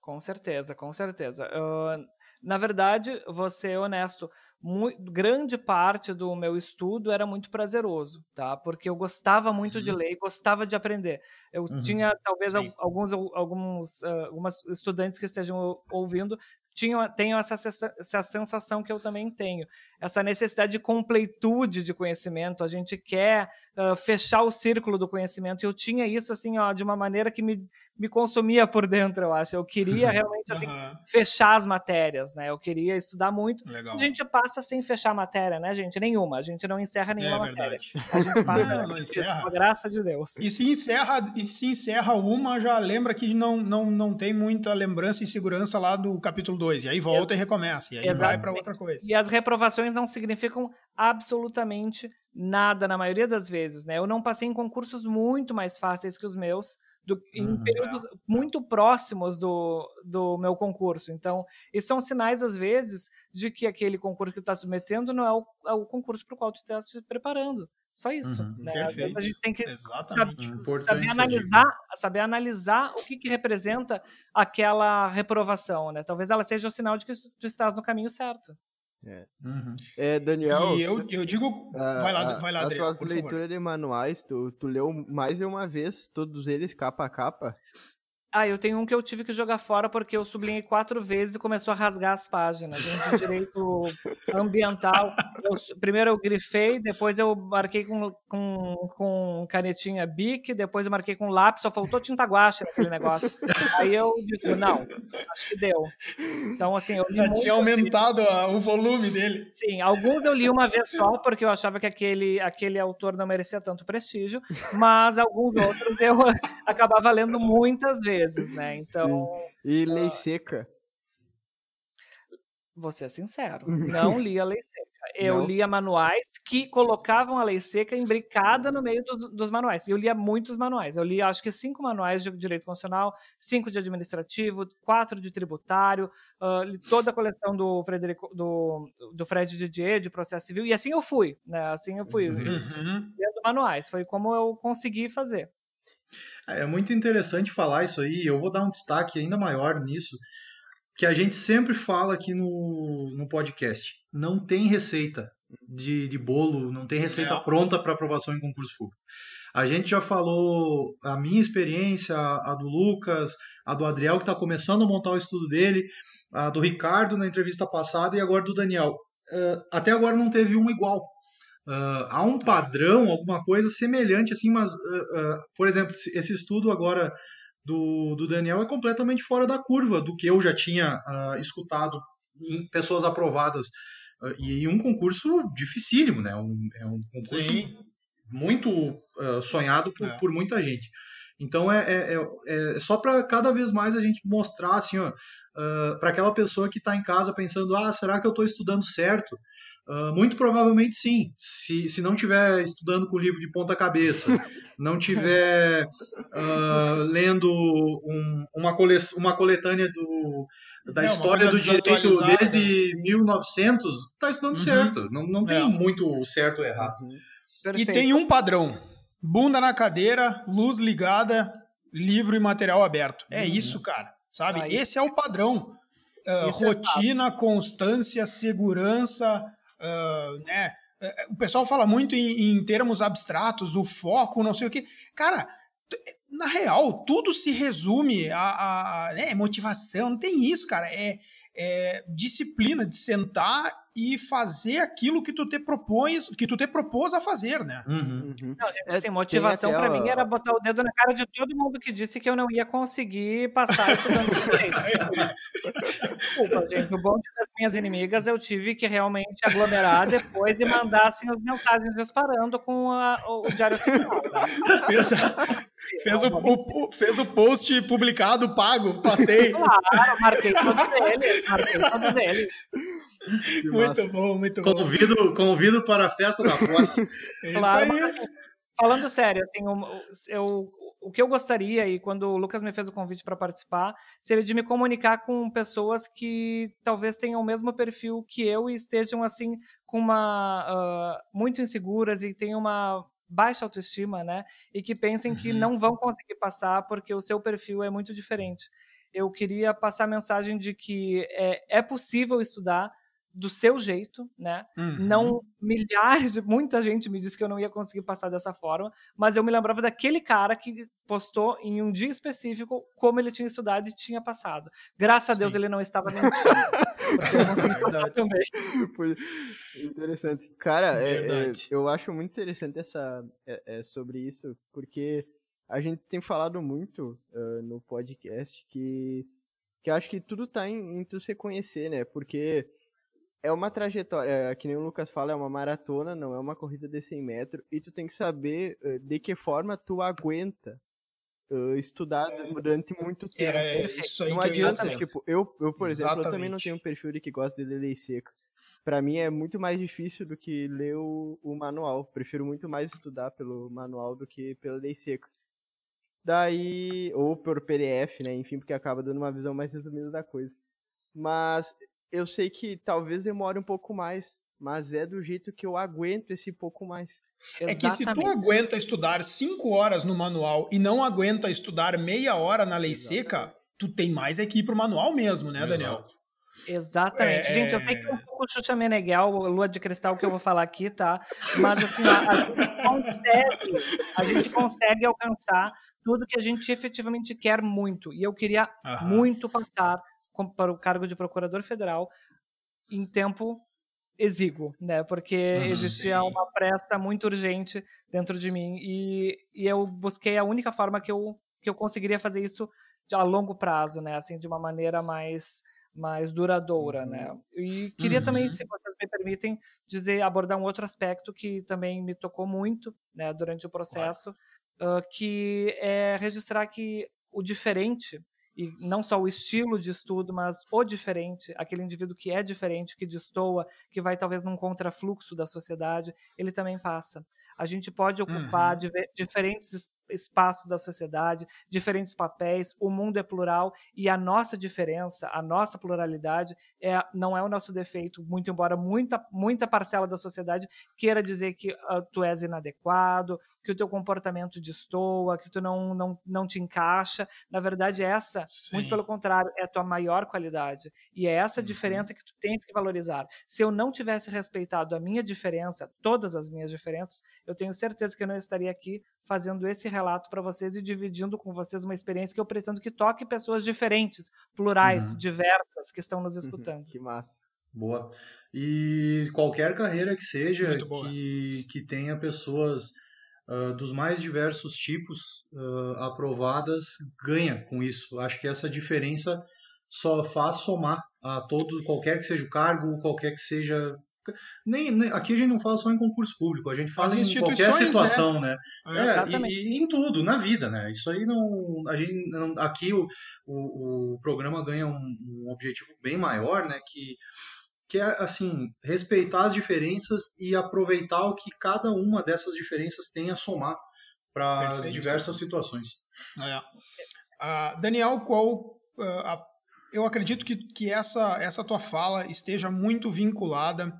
Com certeza, com certeza. Uh, na verdade, vou ser honesto, muito, grande parte do meu estudo era muito prazeroso, tá? Porque eu gostava muito uhum. de ler, gostava de aprender. Eu uhum. tinha talvez Sim. alguns alguns uh, algumas estudantes que estejam ouvindo tinham tenham essa, essa sensação que eu também tenho essa necessidade de completude de conhecimento, a gente quer uh, fechar o círculo do conhecimento, eu tinha isso, assim, ó, de uma maneira que me, me consumia por dentro, eu acho, eu queria [laughs] realmente, assim, uhum. fechar as matérias, né, eu queria estudar muito, Legal. a gente passa sem fechar a matéria, né, gente, nenhuma, a gente não encerra nenhuma é, matéria, a gente [laughs] passa, não, não encerra. graça de Deus. E se encerra, e se encerra uma, já lembra que não, não, não tem muita lembrança e segurança lá do capítulo 2, e aí volta e recomeça, e aí Exatamente. vai para outra coisa. E as reprovações não significam absolutamente nada na maioria das vezes, né? Eu não passei em concursos muito mais fáceis que os meus, do, em uhum, períodos muito próximos do, do meu concurso. Então, esses são sinais, às vezes, de que aquele concurso que tu está submetendo não é o, é o concurso para o qual tu está se preparando. Só isso. Uhum, né? A gente tem que saber, saber analisar, saber analisar o que, que representa aquela reprovação. Né? Talvez ela seja o sinal de que tu estás no caminho certo. É. Uhum. é Daniel. E eu, eu digo. A, vai lá, vai lá. As tuas leituras de manuais, tu, tu leu mais de uma vez todos eles capa a capa? Ah, eu tenho um que eu tive que jogar fora porque eu sublinhei quatro vezes e começou a rasgar as páginas. de direito ambiental. Eu, primeiro eu grifei, depois eu marquei com, com, com canetinha bic, depois eu marquei com lápis, só faltou tinta guache naquele negócio. Aí eu disse, não, acho que deu. Então, assim, eu li. Já tinha aumentado a, o volume dele. Sim, alguns eu li uma vez só, porque eu achava que aquele, aquele autor não merecia tanto prestígio, mas alguns outros eu [laughs] acabava lendo muitas vezes vezes, né? Então. E lei uh, seca. Vou ser sincero, [laughs] não li a lei seca. Eu não. lia manuais que colocavam a lei seca imbricada no meio dos, dos, manuais. Eu lia muitos manuais. Eu li, acho que cinco manuais de direito constitucional, cinco de administrativo, quatro de tributário, uh, li toda a coleção do Frederico, do, do Fred Didier de processo civil. E assim eu fui, né? Assim eu fui, uhum. lendo manuais. Foi como eu consegui fazer. É muito interessante falar isso aí. Eu vou dar um destaque ainda maior nisso, que a gente sempre fala aqui no, no podcast. Não tem receita de, de bolo, não tem receita é. pronta para aprovação em concurso público. A gente já falou a minha experiência, a do Lucas, a do Adriel, que está começando a montar o estudo dele, a do Ricardo na entrevista passada e agora do Daniel. Até agora não teve uma igual. Uh, há um padrão, alguma coisa semelhante, assim, mas, uh, uh, por exemplo, esse estudo agora do, do Daniel é completamente fora da curva do que eu já tinha escutado em pessoas aprovadas. e um concurso dificílimo, né? Um, é um concurso Sim. muito sonhado por, é. por, muita gente. Então é, é, é, é só para cada vez mais a gente mostrar assim, para aquela pessoa que está em casa pensando, ah, será que eu estou estudando certo? Uh, muito provavelmente sim. Se, se não estiver estudando com o livro de ponta cabeça, [laughs] não tiver uh, lendo um, uma, cole, uma coletânea do, da não, história do direito desde 1900, está estudando uhum. certo. Não, não tem é. muito certo ou errado. Uhum. E tem um padrão: bunda na cadeira, luz ligada, livro e material aberto. É uhum. isso, cara. Sabe? Ah, Esse é o padrão. Uh, rotina, é constância, segurança, uh, né? O pessoal fala muito em, em, termos abstratos, o foco, não sei o que. Cara, na real, tudo se resume a, a né, motivação. Não tem isso, cara. É, é disciplina de sentar e fazer aquilo que tu te propões, que tu te propôs a fazer, né? Uhum. Uhum. Não, gente, assim, motivação para mim era botar o dedo na cara de todo mundo que disse que eu não ia conseguir passar estudando direito. Desculpa, gente. O bom das minhas inimigas eu tive que realmente aglomerar depois e mandar assim as mensagens disparando com a, o, o diário oficial. Né? Fez, fez, o, o, fez o post publicado, pago, passei. Claro, marquei todos eles, marquei todos eles muito bom, muito bom. Convido, convido para a festa da posse. [laughs] É claro, falando sério, assim, eu, o que eu gostaria, e quando o Lucas me fez o convite para participar, seria de me comunicar com pessoas que talvez tenham o mesmo perfil que eu e estejam, assim, com uma. Uh, muito inseguras e tenham uma baixa autoestima, né? E que pensem uhum. que não vão conseguir passar porque o seu perfil é muito diferente. Eu queria passar a mensagem de que é, é possível estudar, do seu jeito, né? Uhum. Não milhares de muita gente me disse que eu não ia conseguir passar dessa forma, mas eu me lembrava daquele cara que postou em um dia específico como ele tinha estudado e tinha passado. Graças a Deus Sim. ele não estava [laughs] mentindo. porque eu consegui passar também. interessante. Cara, é, é, eu acho muito interessante essa é, é, sobre isso, porque a gente tem falado muito uh, no podcast que que acho que tudo tá em, em tu se conhecer, né? Porque é uma trajetória, é, que nem o Lucas fala, é uma maratona, não é uma corrida de 100 metros, e tu tem que saber uh, de que forma tu aguenta uh, estudar é, durante muito tempo. Era isso aí não que adianta, eu tipo, eu, eu por exemplo, eu também não tenho um perfil de que gosta de ler lei seca. Pra mim é muito mais difícil do que ler o, o manual. Prefiro muito mais estudar pelo manual do que pela lei seca. Daí, ou por PDF, né? Enfim, porque acaba dando uma visão mais resumida da coisa. Mas eu sei que talvez demore um pouco mais, mas é do jeito que eu aguento esse pouco mais. É que se tu aguenta estudar cinco horas no manual e não aguenta estudar meia hora na lei Exatamente. seca, tu tem mais aqui pro manual mesmo, né, Daniel? Exatamente. É... Gente, eu sei que é um pouco chute a Meneghel, lua de cristal que eu vou falar aqui, tá? Mas assim, a, a, gente consegue, a gente consegue alcançar tudo que a gente efetivamente quer muito. E eu queria muito passar para o cargo de procurador federal em tempo exíguo, né? Porque uhum, existia sim. uma pressa muito urgente dentro de mim e, e eu busquei a única forma que eu, que eu conseguiria fazer isso a longo prazo, né? Assim, de uma maneira mais mais duradoura, né? uhum. né? E queria uhum. também, se vocês me permitem, dizer abordar um outro aspecto que também me tocou muito, né, durante o processo, uh, que é registrar que o diferente e não só o estilo de estudo, mas o diferente, aquele indivíduo que é diferente, que destoa, que vai talvez num contrafluxo da sociedade, ele também passa. A gente pode ocupar uhum. diferentes espaços da sociedade, diferentes papéis, o mundo é plural e a nossa diferença, a nossa pluralidade é, não é o nosso defeito, muito embora muita, muita parcela da sociedade queira dizer que uh, tu és inadequado, que o teu comportamento destoa, que tu não, não, não te encaixa. Na verdade, essa, Sim. muito pelo contrário, é a tua maior qualidade. E é essa uhum. diferença que tu tens que valorizar. Se eu não tivesse respeitado a minha diferença, todas as minhas diferenças, eu tenho certeza que eu não estaria aqui fazendo esse relato para vocês e dividindo com vocês uma experiência que eu pretendo que toque pessoas diferentes, plurais, uhum. diversas, que estão nos uhum. [laughs] escutando. que massa. Boa. E qualquer carreira que seja que, que tenha pessoas uh, dos mais diversos tipos uh, aprovadas, ganha com isso. Acho que essa diferença só faz somar a todo, qualquer que seja o cargo, qualquer que seja nem, nem, aqui a gente não fala só em concurso público, a gente fala em qualquer situação, né? né? É, e, e, em tudo, na vida, né? Isso aí não. A gente não, aqui o, o, o programa ganha um, um, objetivo bem maior, né? Que, que é assim respeitar as diferenças e aproveitar o que cada uma dessas diferenças tem a somar para as diversas situações. É. Uh, Daniel, qual uh, eu acredito que, que essa, essa tua fala esteja muito vinculada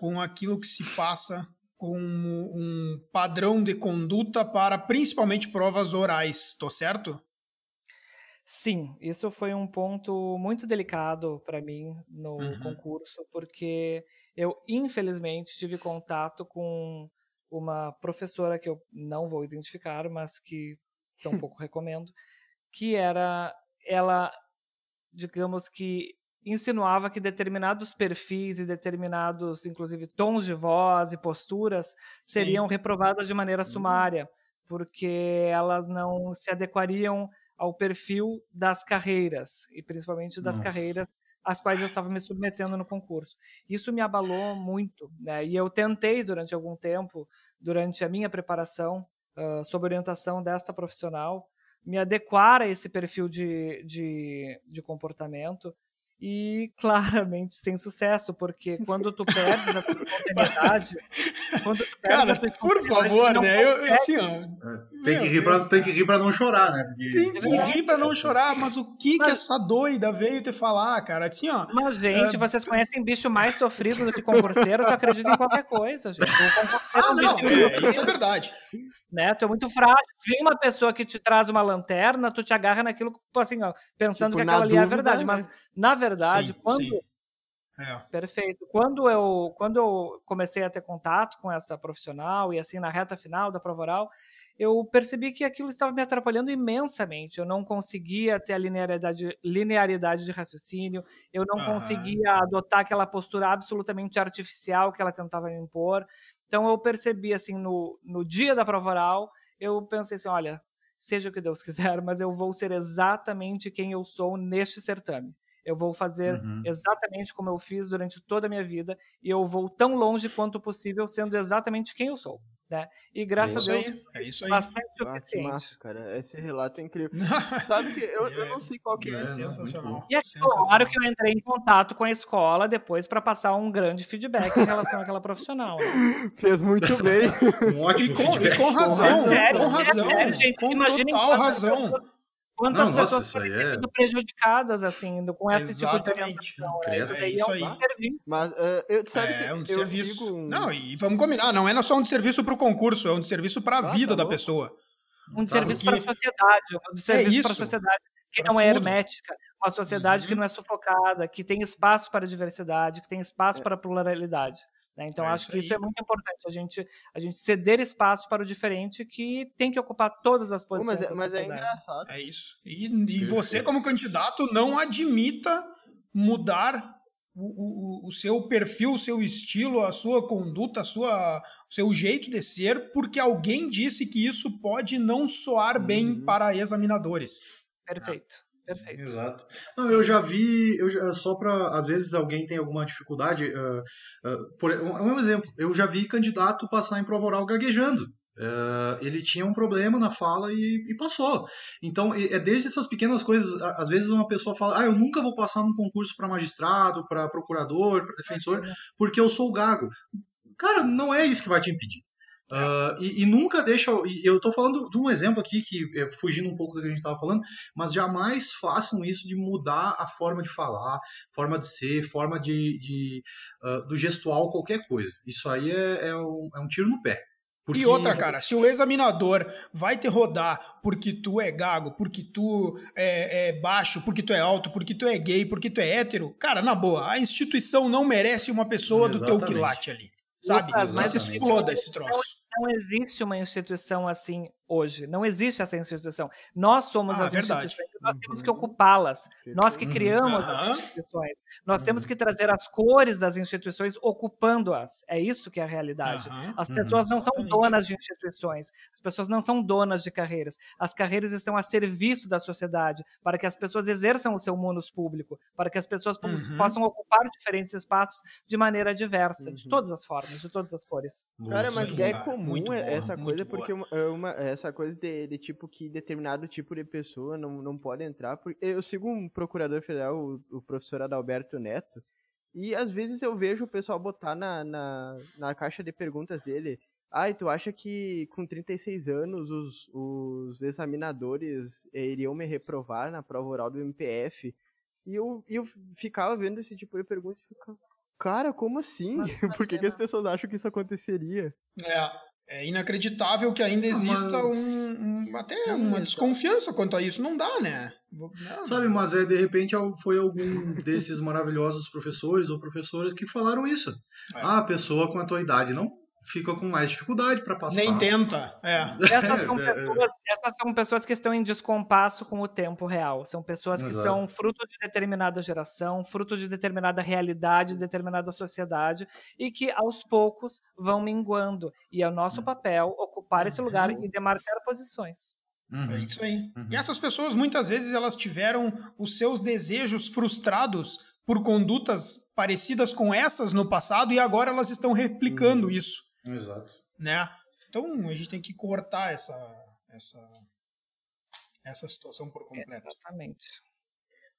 com aquilo que se passa como um padrão de conduta para principalmente provas orais, estou certo? Sim, isso foi um ponto muito delicado para mim no uhum. concurso, porque eu, infelizmente, tive contato com uma professora que eu não vou identificar, mas que [laughs] tampouco recomendo, que era ela, digamos que insinuava que determinados perfis e determinados, inclusive, tons de voz e posturas seriam Sim. reprovadas de maneira uhum. sumária, porque elas não se adequariam ao perfil das carreiras, e principalmente das Nossa. carreiras às quais eu estava me submetendo no concurso. Isso me abalou muito, né? e eu tentei durante algum tempo, durante a minha preparação, uh, sob orientação desta profissional, me adequar a esse perfil de, de, de comportamento, e [laughs] claramente sem sucesso, porque [laughs] quando tu perdes a tua espontaneidade, [laughs] quando tu perdes Cara, a tua por favor, né? Eu, assim, ó, é, tem, que rir pra, tem que rir pra não chorar, né? Porque... Tem que rir pra não chorar, mas o que mas... que essa doida veio te falar, cara? Assim, ó. Mas, gente, uh... vocês conhecem bicho mais sofrido do que concurseiro, tu acredita em qualquer coisa, gente. Ah, não, é, isso é verdade. Né? Tu é muito frágil. Se vem uma pessoa que te traz uma lanterna, tu te agarra naquilo, assim, ó, pensando tipo, que aquela ali é a verdade, mas né? Na verdade sim, quando. Sim. É. Perfeito. Quando eu, quando eu comecei a ter contato com essa profissional e assim na reta final da prova oral, eu percebi que aquilo estava me atrapalhando imensamente. Eu não conseguia ter a linearidade, linearidade de raciocínio, eu não uhum. conseguia adotar aquela postura absolutamente artificial que ela tentava me impor. Então eu percebi assim no, no dia da prova oral, eu pensei assim, olha, seja o que Deus [laughs] quiser, mas eu vou ser exatamente quem eu sou neste certame. Eu vou fazer uhum. exatamente como eu fiz durante toda a minha vida e eu vou tão longe quanto possível sendo exatamente quem eu sou. Né? E graças é a Deus, aí, é isso aí. bastante ah, suficiente. Massa, cara. Esse relato é incrível. [laughs] Sabe que eu, eu não sei qual que é. é sensacional. E é claro que eu entrei em contato com a escola depois para passar um grande feedback em relação àquela profissional. Né? [laughs] Fez muito bem. [laughs] Um ótimo e com, e com razão. Com, é, com razão. É, gente, com total razão. Quantas não, pessoas ter é... sido prejudicadas, assim, com esse Exatamente. tipo de orientação? Isso daí é, isso é um aí. serviço. Mas, uh, eu, sabe é, é um serviço. Um... Não, e vamos combinar, não é só um serviço para o concurso, é um serviço para a ah, vida tá da pessoa. Um tá, serviço para a sociedade, um serviço é para a sociedade que pra não é hermética, uma sociedade uhum. que não é sufocada, que tem espaço para diversidade, que tem espaço é. para pluralidade. Né? Então, é acho que isso é muito importante, a gente, a gente ceder espaço para o diferente que tem que ocupar todas as posições mas, é, mas é engraçado. É isso. E, e você, como candidato, não admita mudar o, o, o, seu perfil, o seu estilo, a sua conduta, a sua, o seu jeito de ser, porque alguém disse que isso pode não soar bem uhum. para examinadores. Perfeito. Perfeito. Exato. Não, eu já vi, eu já, só para às vezes alguém tem alguma dificuldade. Uh, uh, por, um, um, exemplo, eu já vi candidato passar em prova oral gaguejando. Uh, ele tinha um problema na fala e, e, passou. Então, é desde essas pequenas coisas. Às vezes, uma pessoa fala: Ah, eu nunca vou passar num concurso para magistrado, para procurador, para defensor, porque eu sou gago. Cara, não é isso que vai te impedir. Uh, e, e, nunca deixa. Eu estou falando de um exemplo aqui, que é fugindo um pouco do que a gente estava falando, mas jamais façam isso de mudar a forma de falar, forma de ser, forma de, de uh, do gestual, qualquer coisa. Isso aí é, é, um, é um tiro no pé. Porque... E outra, cara, se o examinador vai te rodar porque tu é gago, porque tu é, é, baixo, porque tu é alto, porque tu é gay, porque tu é hétero, cara, na boa, a instituição não merece uma pessoa Exatamente. do teu quilate ali. Sabe? Mas exploda esse troço não existe uma instituição assim hoje. Não existe essa instituição. Nós somos ah, as verdade. instituições nós uhum. temos que ocupá-las. Nós que criamos uhum. as instituições. Nós uhum. temos que trazer as cores das instituições ocupando-as. É isso que é a realidade. As pessoas não são donas de instituições. As pessoas não são donas de carreiras. As carreiras estão a serviço da sociedade para que as pessoas exerçam o seu munus público, para que as pessoas uhum. possam ocupar diferentes espaços de maneira diversa, de uhum. todas as formas, de todas as cores. Cara, mas é comum essa coisa porque uma, é uma, essa coisa de, de, tipo que determinado tipo de pessoa não, não pode entrar. Porque eu sigo um procurador federal, o, o professor Adalberto Neto, E às vezes eu vejo o pessoal botar na, na, na caixa de perguntas dele. Ai, ah, tu acha que com 36 anos os, os examinadores eh, iriam me reprovar na prova oral do MPF? E eu, eu ficava vendo esse tipo de pergunta e ficava, cara, como assim? [laughs] Por que, que as pessoas acham que isso aconteceria? É, é inacreditável que ainda exista mas... um, um, até Sim, uma desconfiança quanto a isso. Não dá, né? Não, Sabe, mas é, de repente foi algum desses maravilhosos professores ou professoras que falaram isso. É. Ah, a pessoa com a tua idade não fica com mais dificuldade para passar. Nem tenta, é. Essas são, [laughs] é, é. pessoas, essas são pessoas que estão em descompasso com o tempo real. São pessoas que Exato. são fruto de determinada geração, fruto de determinada realidade, de determinada sociedade, e que aos poucos vão minguando. E é o nosso papel ocupar esse lugar uhum. e demarcar posições. Uhum. É isso aí. Uhum. E essas pessoas, muitas vezes, elas tiveram os seus desejos frustrados por condutas parecidas com essas no passado e agora elas estão replicando uhum. isso. Exato. Né? Então a gente tem que cortar essa, essa, essa situação por completo. Exatamente.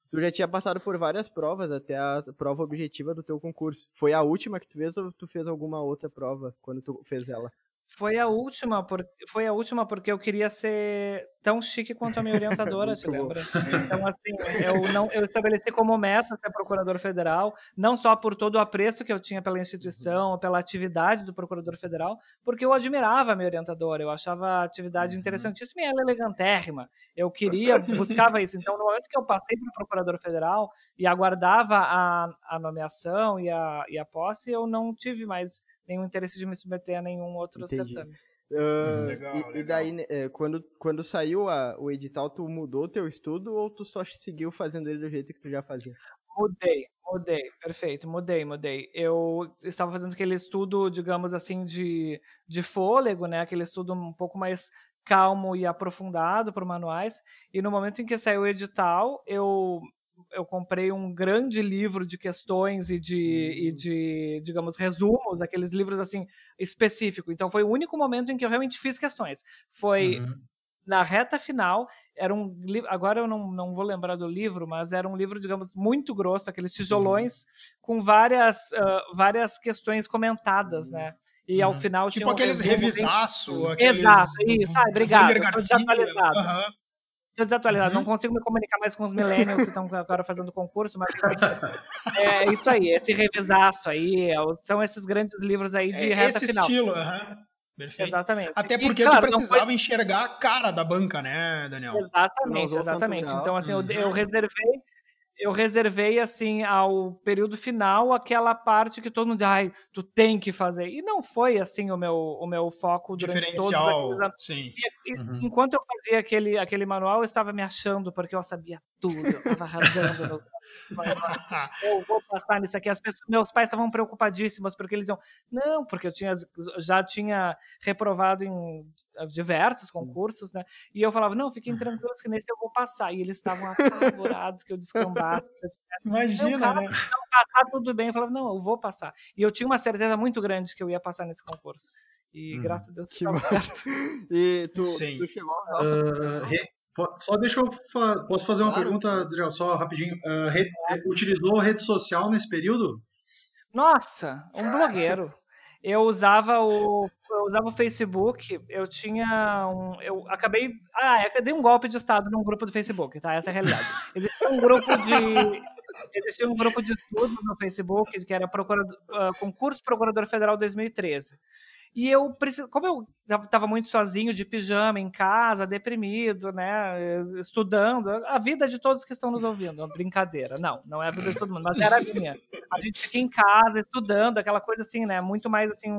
Tu já tinha passado por várias provas até a prova objetiva do teu concurso. Foi a última que tu fez ou tu fez alguma outra prova quando tu fez ela? Foi a última, por, foi a última porque eu queria ser tão chique quanto a minha [laughs] orientadora, te lembra? Então, [laughs] assim, eu, não, eu estabeleci como meta ser procurador federal, não só por todo o apreço que eu tinha pela instituição, pela atividade do procurador federal, porque eu admirava a minha orientadora, eu achava a atividade uhum. interessantíssima e ela elegantérrima. Eu queria, [laughs] buscava isso. Então, no momento que eu passei para o procurador federal e aguardava a, a nomeação e a, e a posse, eu não tive mais nenhum interesse de me submeter a nenhum outro Entendi. certame. Uh, legal, e, legal. e, daí, né, é, quando, quando saiu a, o edital, tu mudou o teu estudo ou tu só seguiu fazendo ele do jeito que tu já fazia? Mudei, mudei, perfeito, mudei, mudei. Eu estava fazendo aquele estudo, digamos assim, de, de fôlego, né? Aquele estudo um pouco mais calmo e aprofundado para manuais. E no momento em que saiu o edital, eu eu comprei um grande livro de questões e de, uhum. e hum. de, digamos, resumos, aqueles livros assim específicos. Então foi o único momento em que eu realmente fiz questões. Foi uhum. na reta final, era um agora eu não, não vou lembrar do livro, mas era um livro, digamos, muito grosso, aqueles tijolões uhum. com várias, uh, várias questões comentadas, né? E ao uhum. final tipo tinha um aqueles revisaço, aqueles... Exato, isso, ah, obrigado. Uhum desatualizado, uhum. não consigo me comunicar mais com os millennials que estão [laughs] agora fazendo concurso, mas [laughs] é isso aí, esse revisaço aí, é são esses grandes livros aí de é reta esse final. estilo, uhum. Perfeito. Exatamente. Até porque e, claro, tu precisava foi... enxergar a cara da banca, né, Daniel? Exatamente, exatamente. Então, assim, eu, eu reservei eu reservei assim ao período final aquela parte que todo mundo ai, tu tem que fazer. E não foi assim o meu o meu foco durante todos aqueles anos. Sim. E, uhum. Enquanto eu fazia aquele aquele manual, eu estava me achando porque eu sabia tudo, eu estava arrasando no [laughs] [laughs] eu vou passar nisso aqui. As pessoas, meus pais estavam preocupadíssimos porque eles iam, não, porque eu tinha, já tinha reprovado em diversos concursos, né? E eu falava, não, fiquem tranquilos que nesse eu vou passar. E eles estavam apavorados que eu descambasse. [laughs] Imagina, não, né? Não, passar tudo bem. Eu falava, não, eu vou passar. E eu tinha uma certeza muito grande que eu ia passar nesse concurso. E hum, graças a Deus que certo. [laughs] E tu, tu chegou a uh, só deixa eu. Fa posso fazer uma claro. pergunta, Adriel, só rapidinho. Uh, rede, utilizou rede social nesse período? Nossa, um blogueiro. Eu usava o, eu usava o Facebook, eu tinha um. Eu acabei. Ah, eu dei um golpe de Estado num grupo do Facebook, tá? Essa é a realidade. Existia um grupo de. Existia um grupo de estudo no Facebook que era procurador, uh, Concurso Procurador Federal 2013. E eu preciso, como eu estava muito sozinho, de pijama em casa, deprimido, né, estudando, a vida de todos que estão nos ouvindo, brincadeira. Não, não é a vida de todo mundo, mas era a minha. A gente fica em casa estudando, aquela coisa assim, né, muito mais assim,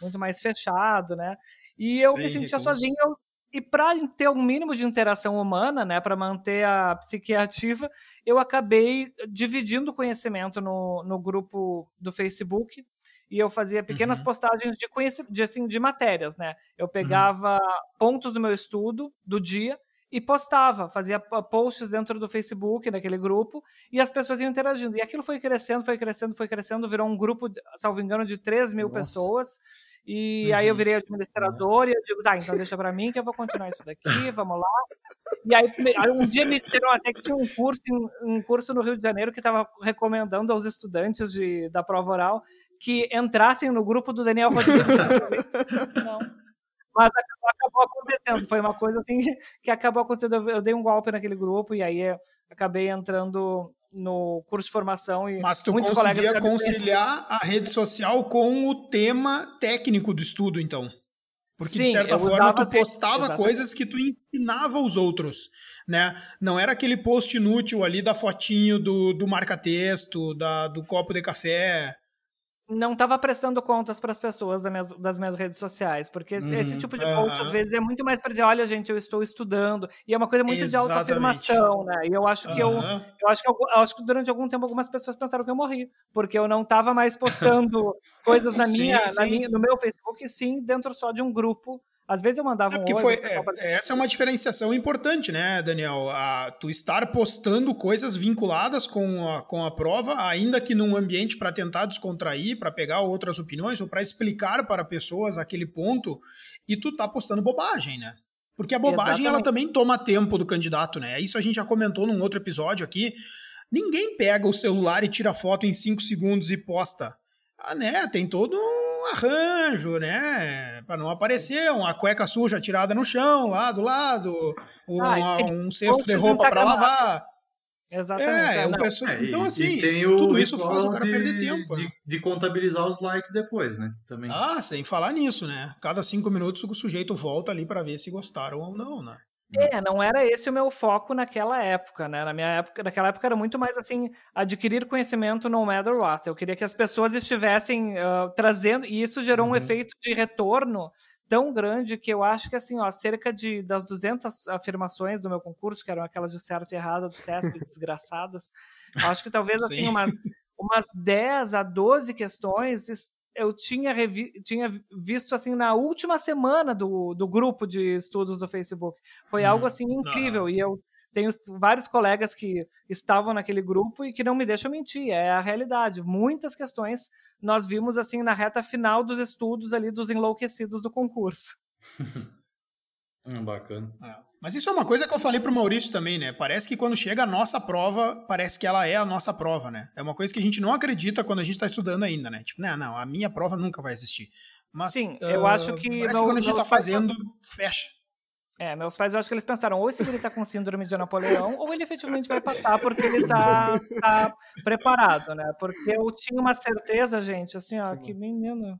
muito mais fechado, né? E eu Sim, me sentia sozinho, eu, e para ter um mínimo de interação humana, né, para manter a psique ativa, eu acabei dividindo o conhecimento no, no grupo do Facebook e eu fazia pequenas uhum. postagens de, de, assim, de matérias, né? Eu uhum. pegava uhum. pontos do meu estudo do dia e postava, fazia posts dentro do Facebook, naquele grupo, e as pessoas iam interagindo. E aquilo foi crescendo, foi crescendo, foi crescendo, virou um grupo, salvo engano, de 3 mil Nossa. pessoas E uhum. aí eu virei administrador e eu digo, tá, então deixa para mim que eu vou continuar isso daqui, [laughs] vamos lá. E aí, um dia me disseram até que tinha um curso, um curso no Rio de Janeiro que estava recomendando aos estudantes de, da prova oral que entrassem no grupo do Daniel Rodrigues. [laughs] Não. Mas acabou, acontecendo. Foi uma coisa assim que acabou acontecendo. Eu, dei um golpe naquele grupo e aí acabei entrando no curso de formação e Mas tu conseguia conciliar a rede social com o tema técnico do estudo, então? Porque, Sim, de certa forma, tu postava coisas que tu ensinava os outros, né? Não era aquele post inútil ali da fotinho do, do marca-texto, do copo de café, não estava prestando contas para as pessoas das minhas, das minhas, redes sociais, porque uhum, esse tipo de post às vezes é muito mais para dizer, olha gente, eu estou estudando, e é uma coisa muito Exatamente. de autoafirmação, né? E eu acho que eu, eu acho que eu, eu, acho que durante algum tempo algumas pessoas pensaram que eu morri, porque eu não estava mais postando [laughs] coisas na minha, sim. Na minha, no meu Facebook, sim, dentro só de um grupo às vezes eu mandava é um foi, é, Essa é uma diferenciação importante, né, Daniel? A, tu estar postando coisas vinculadas com a, com a prova, ainda que num ambiente para tentar descontrair, para pegar outras opiniões ou para explicar para pessoas aquele ponto, e tu tá postando bobagem, né? Porque a bobagem ela também toma tempo do candidato, né? Isso a gente já comentou num outro episódio aqui. Ninguém pega o celular e tira foto em 5 segundos e posta. Ah, né? Tem todo um arranjo, né? Para não aparecer uma cueca suja tirada no chão, lá do lado, um, ah, um cesto de roupa para lavar. Exatamente. É, é pessoa... é, então, assim, tudo isso faz o cara de, perder tempo. De, de, contabilizar os likes depois, né? Também. Ah, sem falar nisso, né? Cada cinco minutos o sujeito volta ali para ver se gostaram ou não, né? É, não era esse o meu foco naquela época, né? Na minha época, naquela época era muito mais assim, adquirir conhecimento no matter what. Eu queria que as pessoas estivessem uh, trazendo, e isso gerou uhum. um efeito de retorno tão grande que eu acho que assim, ó, cerca de das 200 afirmações do meu concurso, que eram aquelas de certo e errado do CESP, [laughs] desgraçadas, acho que talvez assim umas umas 10 a 12 questões eu tinha, revi, tinha visto assim na última semana do, do grupo de estudos do Facebook. Foi hum, algo assim incrível. Não. E eu tenho vários colegas que estavam naquele grupo e que não me deixam mentir, é a realidade. Muitas questões nós vimos assim na reta final dos estudos ali dos enlouquecidos do concurso. [laughs] hum, bacana. É. Mas isso é uma coisa que eu falei pro Maurício também, né? Parece que quando chega a nossa prova, parece que ela é a nossa prova, né? É uma coisa que a gente não acredita quando a gente está estudando ainda, né? Tipo, não, não, a minha prova nunca vai existir. Mas, Sim, eu uh, acho que. Parece que quando a gente está fazendo, fecha. É, meus pais, eu acho que eles pensaram, ou esse ele tá com síndrome de Napoleão, ou ele efetivamente vai passar porque ele tá, [laughs] tá preparado, né? Porque eu tinha uma certeza, gente, assim, ó, que menino.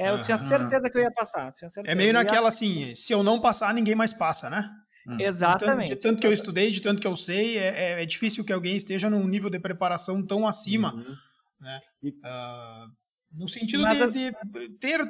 É, eu tinha certeza que eu ia passar. É meio naquela assim, se eu não passar, ninguém mais passa, né? Hum. Exatamente. De tanto, de tanto, que eu estudei, de tanto que eu sei, é, é, é, difícil que alguém esteja num nível de preparação tão acima. Uhum. Né? Uh, no sentido de, de, ter,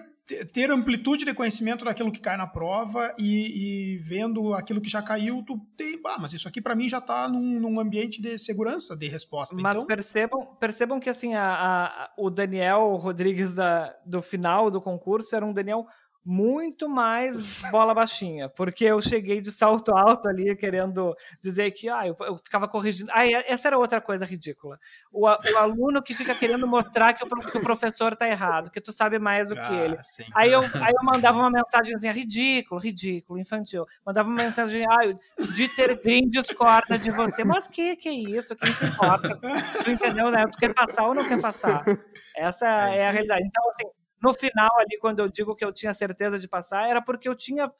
ter amplitude de conhecimento daquilo que cai na prova e, e vendo aquilo que já caiu, tu tem, ah, mas isso aqui para mim já está num, num, ambiente de segurança de resposta. Mas então... percebam, percebam que assim a, a, o Daniel Rodrigues da, do final do concurso era um Daniel muito mais bola baixinha, porque eu cheguei de salto alto ali querendo dizer que ah, eu, eu ficava corrigindo. Ah, essa era outra coisa ridícula. O, o aluno que fica querendo mostrar que o, que o professor tá errado, que tu sabe mais do ah, que ele. Sim. Aí eu, aí eu mandava uma mensagenzinha ridículo, ridículo, infantil. Mandava uma mensagem, ah, Dieter Green discorda de você. Mas que que é isso? Quem se importa? Tu entendeu, né? Tu quer passar ou não quer passar? [laughs] Essa é, é a realidade. Então, assim, no final, ali, quando eu digo que eu tinha certeza de passar, era porque eu tinha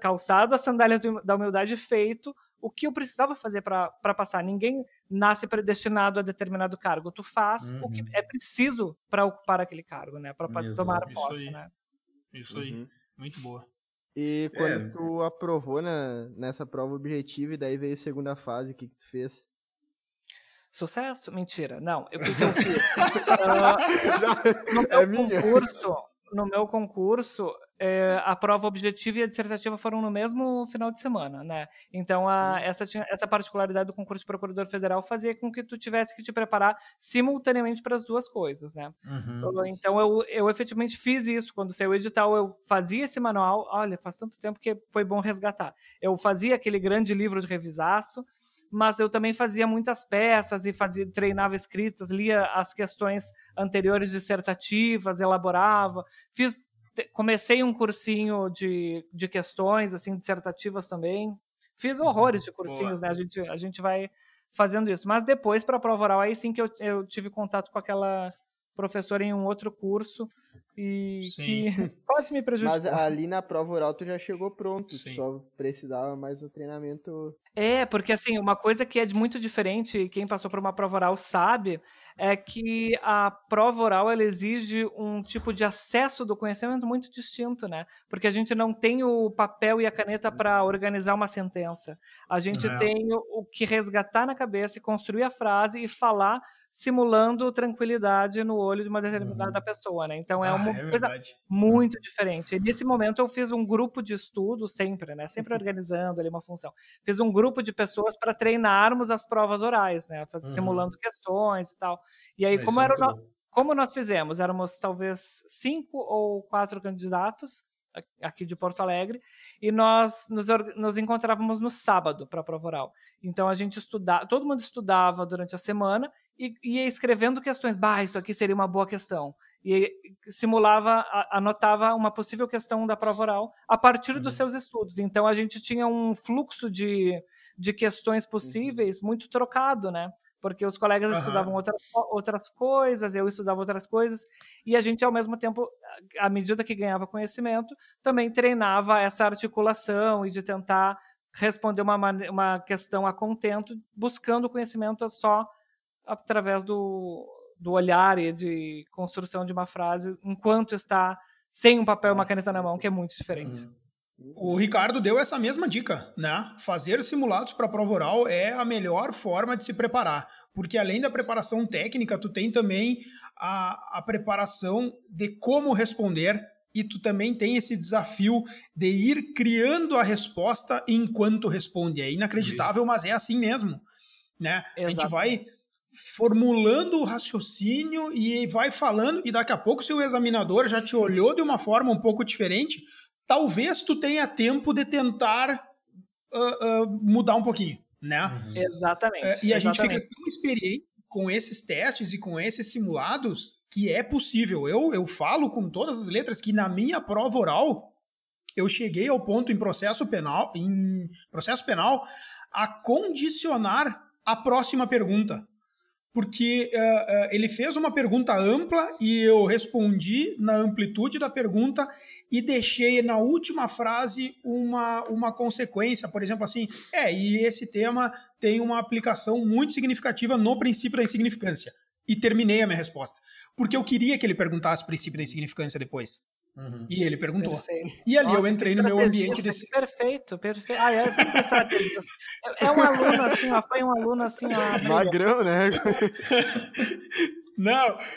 calçado as sandálias da humildade feito o que eu precisava fazer para passar. Ninguém nasce predestinado a determinado cargo. Tu faz uhum. o que uhum. é preciso para ocupar aquele cargo, né? Para tomar posse, isso né? Isso aí. Uhum. Muito boa. E quando é. tu aprovou na, nessa prova objetiva e daí veio a segunda fase, o que, que tu fez? Sucesso? Mentira. Não, o que, que eu fiz? [laughs] uh, no meu é concurso, no meu concurso, é, a prova objetiva e a dissertativa foram no mesmo final de semana, né? Então, a, hum. essa, essa particularidade do concurso de procurador federal fazia com que tu tivesse que te preparar simultaneamente para as duas coisas, né? Uhum. Então, eu, eu efetivamente fiz isso. Quando saiu o edital, eu fazia esse manual. Olha, faz tanto tempo que foi bom resgatar. Eu fazia aquele grande livro de revisaço, mas eu também fazia muitas peças e fazia, treinava escritas, lia as questões anteriores dissertativas, elaborava, fiz comecei um cursinho de, de questões, assim, dissertativas também. Fiz horrores de cursinhos, Boa. né? A gente, a gente vai fazendo isso. Mas depois, para a prova oral, aí sim que eu, eu tive contato com aquela professora em um outro curso e Sim. que [laughs] quase me prejudicou. Mas ali na prova oral tu já chegou pronto, só precisava mais do treinamento. É, porque assim, uma coisa que é muito diferente, e quem passou por uma prova oral sabe, é que a prova oral ela exige um tipo de acesso do conhecimento muito distinto, né? Porque a gente não tem o papel e a caneta para organizar uma sentença. A gente é. tem o, o que resgatar na cabeça e construir a frase e falar simulando tranquilidade no olho de uma determinada uhum. pessoa, né? Então é ah, uma é coisa muito diferente. E nesse momento eu fiz um grupo de estudo sempre, né? Sempre organizando ali uma função. Fiz um grupo de pessoas para treinarmos as provas orais, né? Uhum. Simulando questões e tal. E aí, é, como era no... como nós fizemos? Éramos talvez cinco ou quatro candidatos aqui de Porto Alegre, e nós nos, nos encontrávamos no sábado para a prova oral. Então a gente estudava, todo mundo estudava durante a semana e ia escrevendo questões. Bah, isso aqui seria uma boa questão. E simulava, anotava uma possível questão da prova oral a partir uhum. dos seus estudos. Então a gente tinha um fluxo de, de questões possíveis uhum. muito trocado, né? Porque os colegas uhum. estudavam outra, outras coisas, eu estudava outras coisas, e a gente, ao mesmo tempo, à medida que ganhava conhecimento, também treinava essa articulação e de tentar responder uma, uma questão a contento, buscando conhecimento só através do, do olhar e de construção de uma frase, enquanto está sem um papel e uma caneta na mão, que é muito diferente. Uhum. O Ricardo deu essa mesma dica, né? Fazer simulados para prova oral é a melhor forma de se preparar, porque além da preparação técnica, tu tem também a, a preparação de como responder e tu também tem esse desafio de ir criando a resposta enquanto responde. É inacreditável, mas é assim mesmo, né? Exatamente. A gente vai formulando o raciocínio e vai falando, e daqui a pouco, se o examinador já te olhou de uma forma um pouco diferente, talvez tu tenha tempo de tentar uh, uh, mudar um pouquinho, né? Uhum. Exatamente. Uh, e a exatamente. gente fica tão experiente com esses testes e com esses simulados que é possível. Eu, eu falo com todas as letras que na minha prova oral eu cheguei ao ponto em processo penal, em processo penal, a condicionar a próxima pergunta porque uh, uh, ele fez uma pergunta ampla e eu respondi na amplitude da pergunta e deixei na última frase uma, uma consequência, por exemplo, assim, é, e esse tema tem uma aplicação muito significativa no princípio da insignificância. E terminei a minha resposta. Porque eu queria que ele perguntasse o princípio da insignificância depois. Uhum. E ele perguntou. Perfeito. E ali Nossa, eu entrei no meu ambiente desse. [laughs] Perfeito, perfeito. Ah, essa é, é um aluno assim, ó, foi um aluno assim, ó. Magrão, né? Não. [laughs]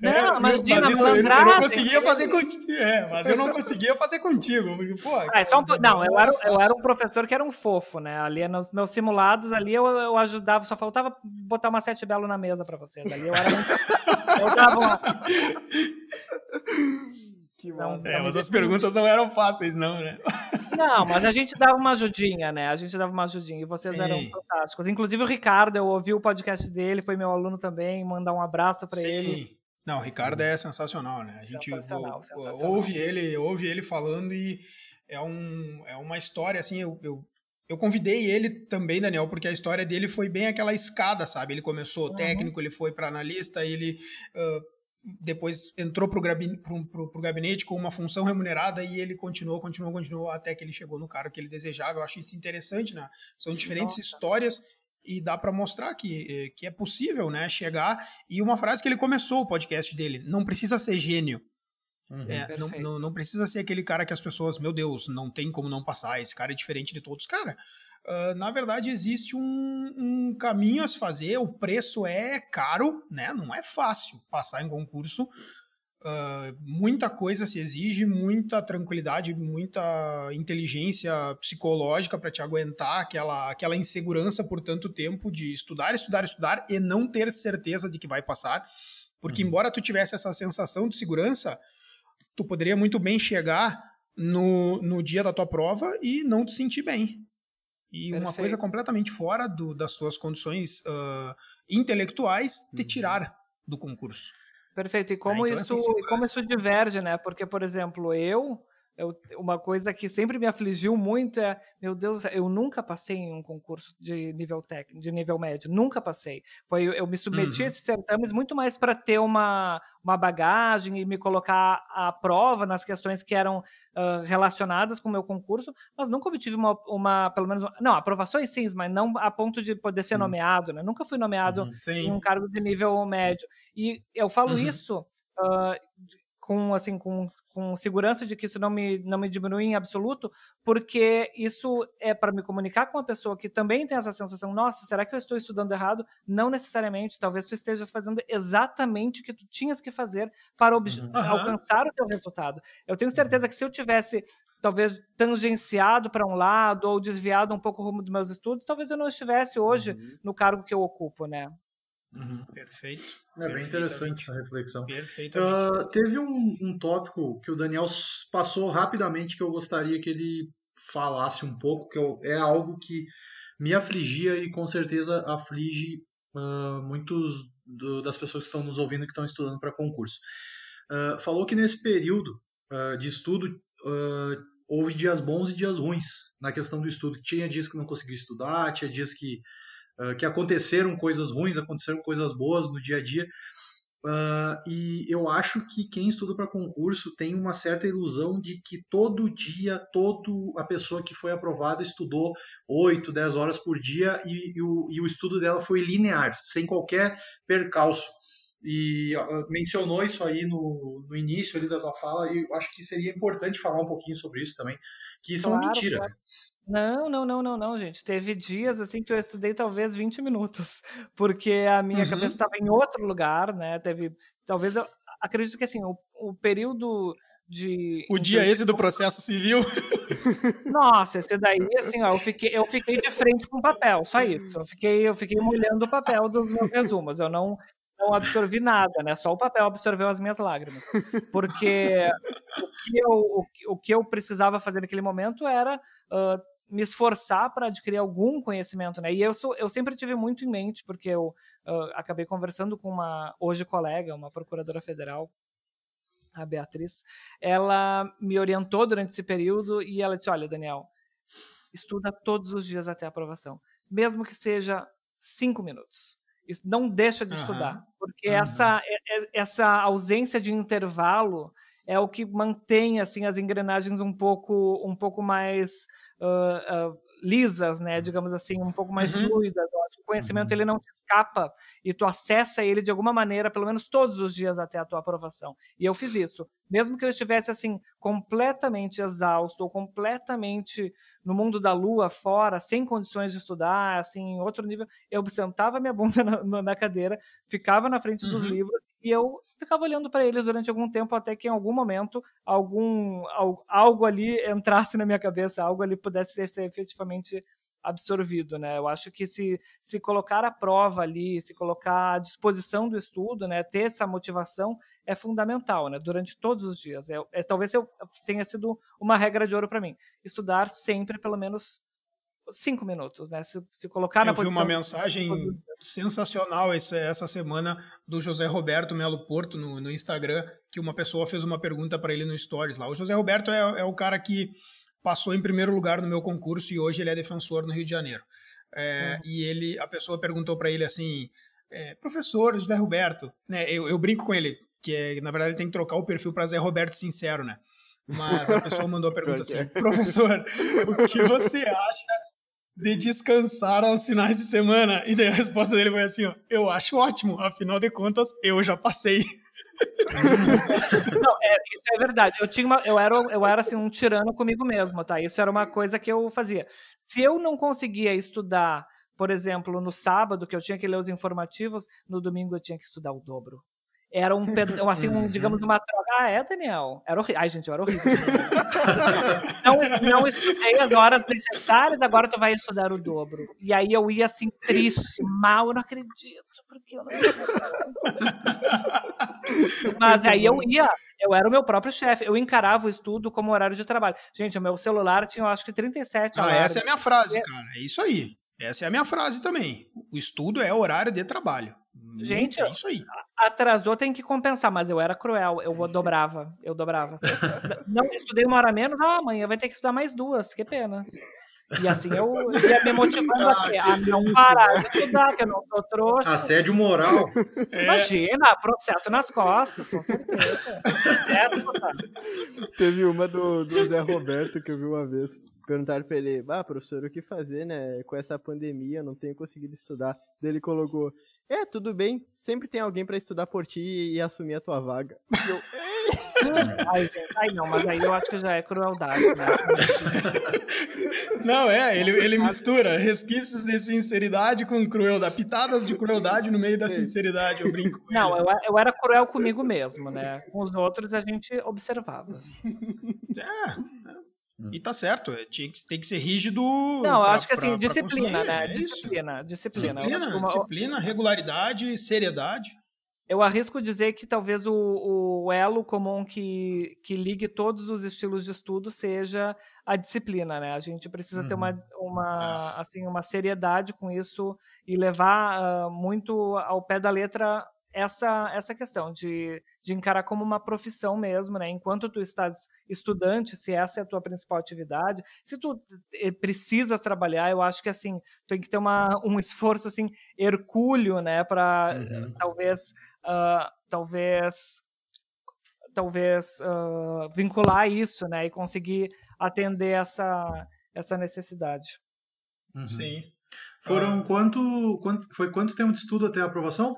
Não, é, mas, mas isso, eu, eu não conseguia fazer contigo. É, mas eu não conseguia fazer contigo. Porque, pô, ah, é só um, não, eu era, eu era um professor que era um fofo, né? Ali nos meus simulados, ali eu, eu ajudava, só faltava botar uma sete belo na mesa para vocês. Ali eu era [laughs] eu dava uma... Que é, mas as perguntas não eram fáceis, não, né? Não, mas a gente dava uma ajudinha, né? A gente dava uma ajudinha e vocês Sim. eram fantásticos. Inclusive o Ricardo, eu ouvi o podcast dele, foi meu aluno também, mandar um abraço para ele. Não, o Ricardo é sensacional, né? A gente sensacional, sensacional. ouve ele, ouve ele falando e é, um, é uma história assim, eu, eu, eu convidei ele também, Daniel, porque a história dele foi bem aquela escada, sabe? Ele começou uhum. técnico, ele foi para analista, ele uh, depois entrou para o gabinete, gabinete com uma função remunerada e ele continuou, continuou, continuou até que ele chegou no cargo que ele desejava. Eu acho isso interessante, né? São diferentes Nossa. histórias e dá para mostrar que, eh, que é possível, né? Chegar e uma frase que ele começou o podcast dele: não precisa ser gênio. Uhum, é, não, não, não, precisa ser aquele cara que as pessoas, meu Deus, não tem como não passar, esse cara é diferente de todos. Cara, Uh, na verdade, existe um, um, caminho a se fazer, o preço é caro, né? não é fácil passar em concurso. Uh, muita coisa se exige, muita tranquilidade, muita inteligência psicológica para te aguentar aquela, aquela insegurança por tanto tempo de estudar, estudar, estudar e não ter certeza de que vai passar. Porque, uhum. embora tu tivesse essa sensação de segurança, tu poderia muito bem chegar no, no dia da tua prova e não te sentir bem e Perfeito. uma coisa completamente fora do, das suas condições uh, intelectuais te uhum. tirar do concurso. Perfeito. E como, então, isso, assim, como isso diverge, né? Porque, por exemplo, eu eu, uma coisa que sempre me afligiu muito é, meu Deus, eu nunca passei em um concurso de nível técnico, de nível médio, nunca passei. Foi, eu me submeti uhum. a esses certames muito mais para ter uma, uma bagagem e me colocar à prova nas questões que eram uh, relacionadas com o meu concurso, mas nunca obtive uma, uma, pelo menos, não, aprovações sim, mas não a ponto de poder ser nomeado, né? Nunca fui nomeado uhum. em um cargo de nível médio. E eu falo uhum. isso uh, com assim com, com segurança de que isso não me, não me diminui em absoluto, porque isso é para me comunicar com uma pessoa que também tem essa sensação, nossa, será que eu estou estudando errado? Não necessariamente, talvez tu estejas fazendo exatamente o que tu tinhas que fazer para uhum. alcançar o teu resultado. Eu tenho certeza que se eu tivesse talvez tangenciado para um lado ou desviado um pouco o rumo dos meus estudos, talvez eu não estivesse hoje uhum. no cargo que eu ocupo, né? Uhum. Perfeito. É bem interessante essa reflexão. Perfeito. Uh, teve um, um tópico que o Daniel passou rapidamente que eu gostaria que ele falasse um pouco, que eu, é algo que me afligia e com certeza aflige uh, muitos do, das pessoas que estão nos ouvindo que estão estudando para concurso. Uh, falou que nesse período de estudo houve dias bons e dias ruins na questão do estudo. Tinha dias que não conseguia estudar, tinha dias que uh, que aconteceram coisas ruins, aconteceram coisas boas no dia a dia. Uh, e eu acho que quem estuda para concurso tem uma certa ilusão de que todo dia, todo a pessoa que foi aprovada estudou 8, 10 horas por dia e, e, o, e o, estudo dela foi linear, sem qualquer percalço. E uh, mencionou isso aí no, no, início da tua fala, e eu acho que seria importante falar um pouquinho sobre isso também, que isso claro, é uma mentira. Claro. Não, não, não, não, não, gente. Teve dias assim que eu estudei talvez 20 minutos, [laughs] porque a minha uhum. cabeça estava em outro lugar, né? Teve, talvez eu acredito que assim, o, o período de o dia esse do processo civil. [laughs] Nossa, esse daí assim, ó, eu fiquei eu fiquei de frente com o papel, só isso. Eu fiquei eu fiquei molhando o papel dos meus resumos. Eu não não absorvi nada, né? Só o papel absorveu as minhas lágrimas. Porque o que eu, o, o que eu precisava fazer naquele momento era uh, me esforçar para adquirir algum conhecimento, né? E eu, sou, eu sempre tive muito em mente, porque eu uh, acabei conversando com uma, hoje colega, uma procuradora federal, a Beatriz, ela me orientou durante esse período e ela disse, olha, Daniel, estuda todos os dias até a aprovação, mesmo que seja cinco minutos. Não deixa de uhum. estudar, porque uhum. essa, essa ausência de intervalo é o que mantém assim as engrenagens um pouco um pouco mais uh, uh, lisas, né, digamos assim, um pouco mais uhum. fluidas. Eu acho que o conhecimento uhum. ele não te escapa e tu acessa ele de alguma maneira, pelo menos todos os dias até a tua aprovação. E eu fiz isso. Mesmo que eu estivesse assim completamente exausto ou completamente no mundo da lua fora, sem condições de estudar, assim, em outro nível, eu sentava minha bunda [laughs] na, na cadeira, ficava na frente uhum. dos livros e eu ficava olhando para eles durante algum tempo até que em algum momento algum algo ali entrasse na minha cabeça, algo ali pudesse ser, efetivamente absorvido, né? Eu acho que se, se colocar a prova ali, se colocar à disposição do estudo, né, ter essa motivação é fundamental, né? Durante todos os dias. É, é talvez eu tenha sido uma regra de ouro para mim. Estudar sempre pelo menos cinco minutos, né? Se, se colocar eu na posição... Eu vi uma mensagem sensacional essa, essa semana do José Roberto Melo Porto no, no Instagram, que uma pessoa fez uma pergunta para ele no Stories lá. O José Roberto é, é, o cara que passou em primeiro lugar no meu concurso e hoje ele é defensor no Rio de Janeiro. É, uhum. E ele, a pessoa perguntou para ele assim, é, professor José Roberto, né? Eu, eu brinco com ele que é, na verdade tem que trocar o perfil para Zé Roberto Sincero, né? Mas a pessoa mandou a pergunta [laughs] assim: professor, o que você acha de descansar aos finais de semana? E daí a resposta dele foi assim: ó, eu acho ótimo, afinal de contas, eu já passei. Não, é, isso é verdade. Eu tinha uma, eu era, eu era assim um tirano comigo mesmo, tá? Isso era uma coisa que eu fazia. Se eu não conseguia estudar, por exemplo, no sábado que eu tinha que ler os informativos, no domingo eu tinha que estudar o dobro. Era um, assim, um, digamos, uma troca. Ah, é, Daniel? Era horrível. Ai, gente, eu era horrível. [laughs] não, não estudei as horas necessárias, agora tu vai estudar o dobro. E aí eu ia assim, triste, mal, eu não acredito, porque eu não [laughs] Mas aí eu ia, eu era o meu próprio chefe, eu encarava o estudo como horário de trabalho. Gente, o meu celular tinha, eu acho que 37 ah, Essa é a minha frase, cara. É isso aí. Essa é a minha frase também. O estudo é horário de trabalho. Gente, é isso aí. Atrasou tem que compensar, mas eu era cruel, eu dobrava, eu dobrava. Não, estudei uma hora menos, ah, amanhã vai ter que estudar mais duas, que pena. E assim eu ia me motivando a, a não parar de estudar, que eu não sou trouxa. Assédio moral. Imagina, processo nas costas, com certeza. É, Teve uma do, do Zé Roberto que eu vi uma vez. Perguntaram pra ele, ah, professor, o que fazer, né? Com essa pandemia, não tenho conseguido estudar. Daí ele colocou, é, tudo bem, sempre tem alguém para estudar por ti e assumir a tua vaga. [laughs] Eu, ai, gente, ai, não, mas aí eu acho que já é crueldade, né? Não, é, ele, ele mistura resquícios de sinceridade com crueldade, pitadas de crueldade no meio da sinceridade, eu brinco. Não, eu, eu era cruel comigo mesmo, né? Com os outros a gente observava. É, Hum. E tá certo, é, tinha que, tem que ser rígido. Não, pra, eu acho que assim, pra, disciplina, pra né? É disciplina, disciplina. Disciplina, uma... disciplina, regularidade, seriedade. Eu arrisco dizer que talvez o, o, elo comum que, que ligue todos os estilos de estudo seja a disciplina, né? A gente precisa uhum. ter uma, uhum. uma, é. assim, uma seriedade com isso e levar uh, muito ao pé da letra essa, essa questão de, de encarar como uma profissão mesmo, né? Enquanto tu estás estudante, se essa é a tua principal atividade, se tu eh, precisas trabalhar, eu acho que assim, tem que ter uma, um esforço assim hercúleo, né, para uhum. talvez uh, talvez talvez uh, vincular isso, né, e conseguir atender essa essa necessidade. Uhum. Sim. Foram uh, quanto, quanto foi quanto tempo de estudo até a aprovação?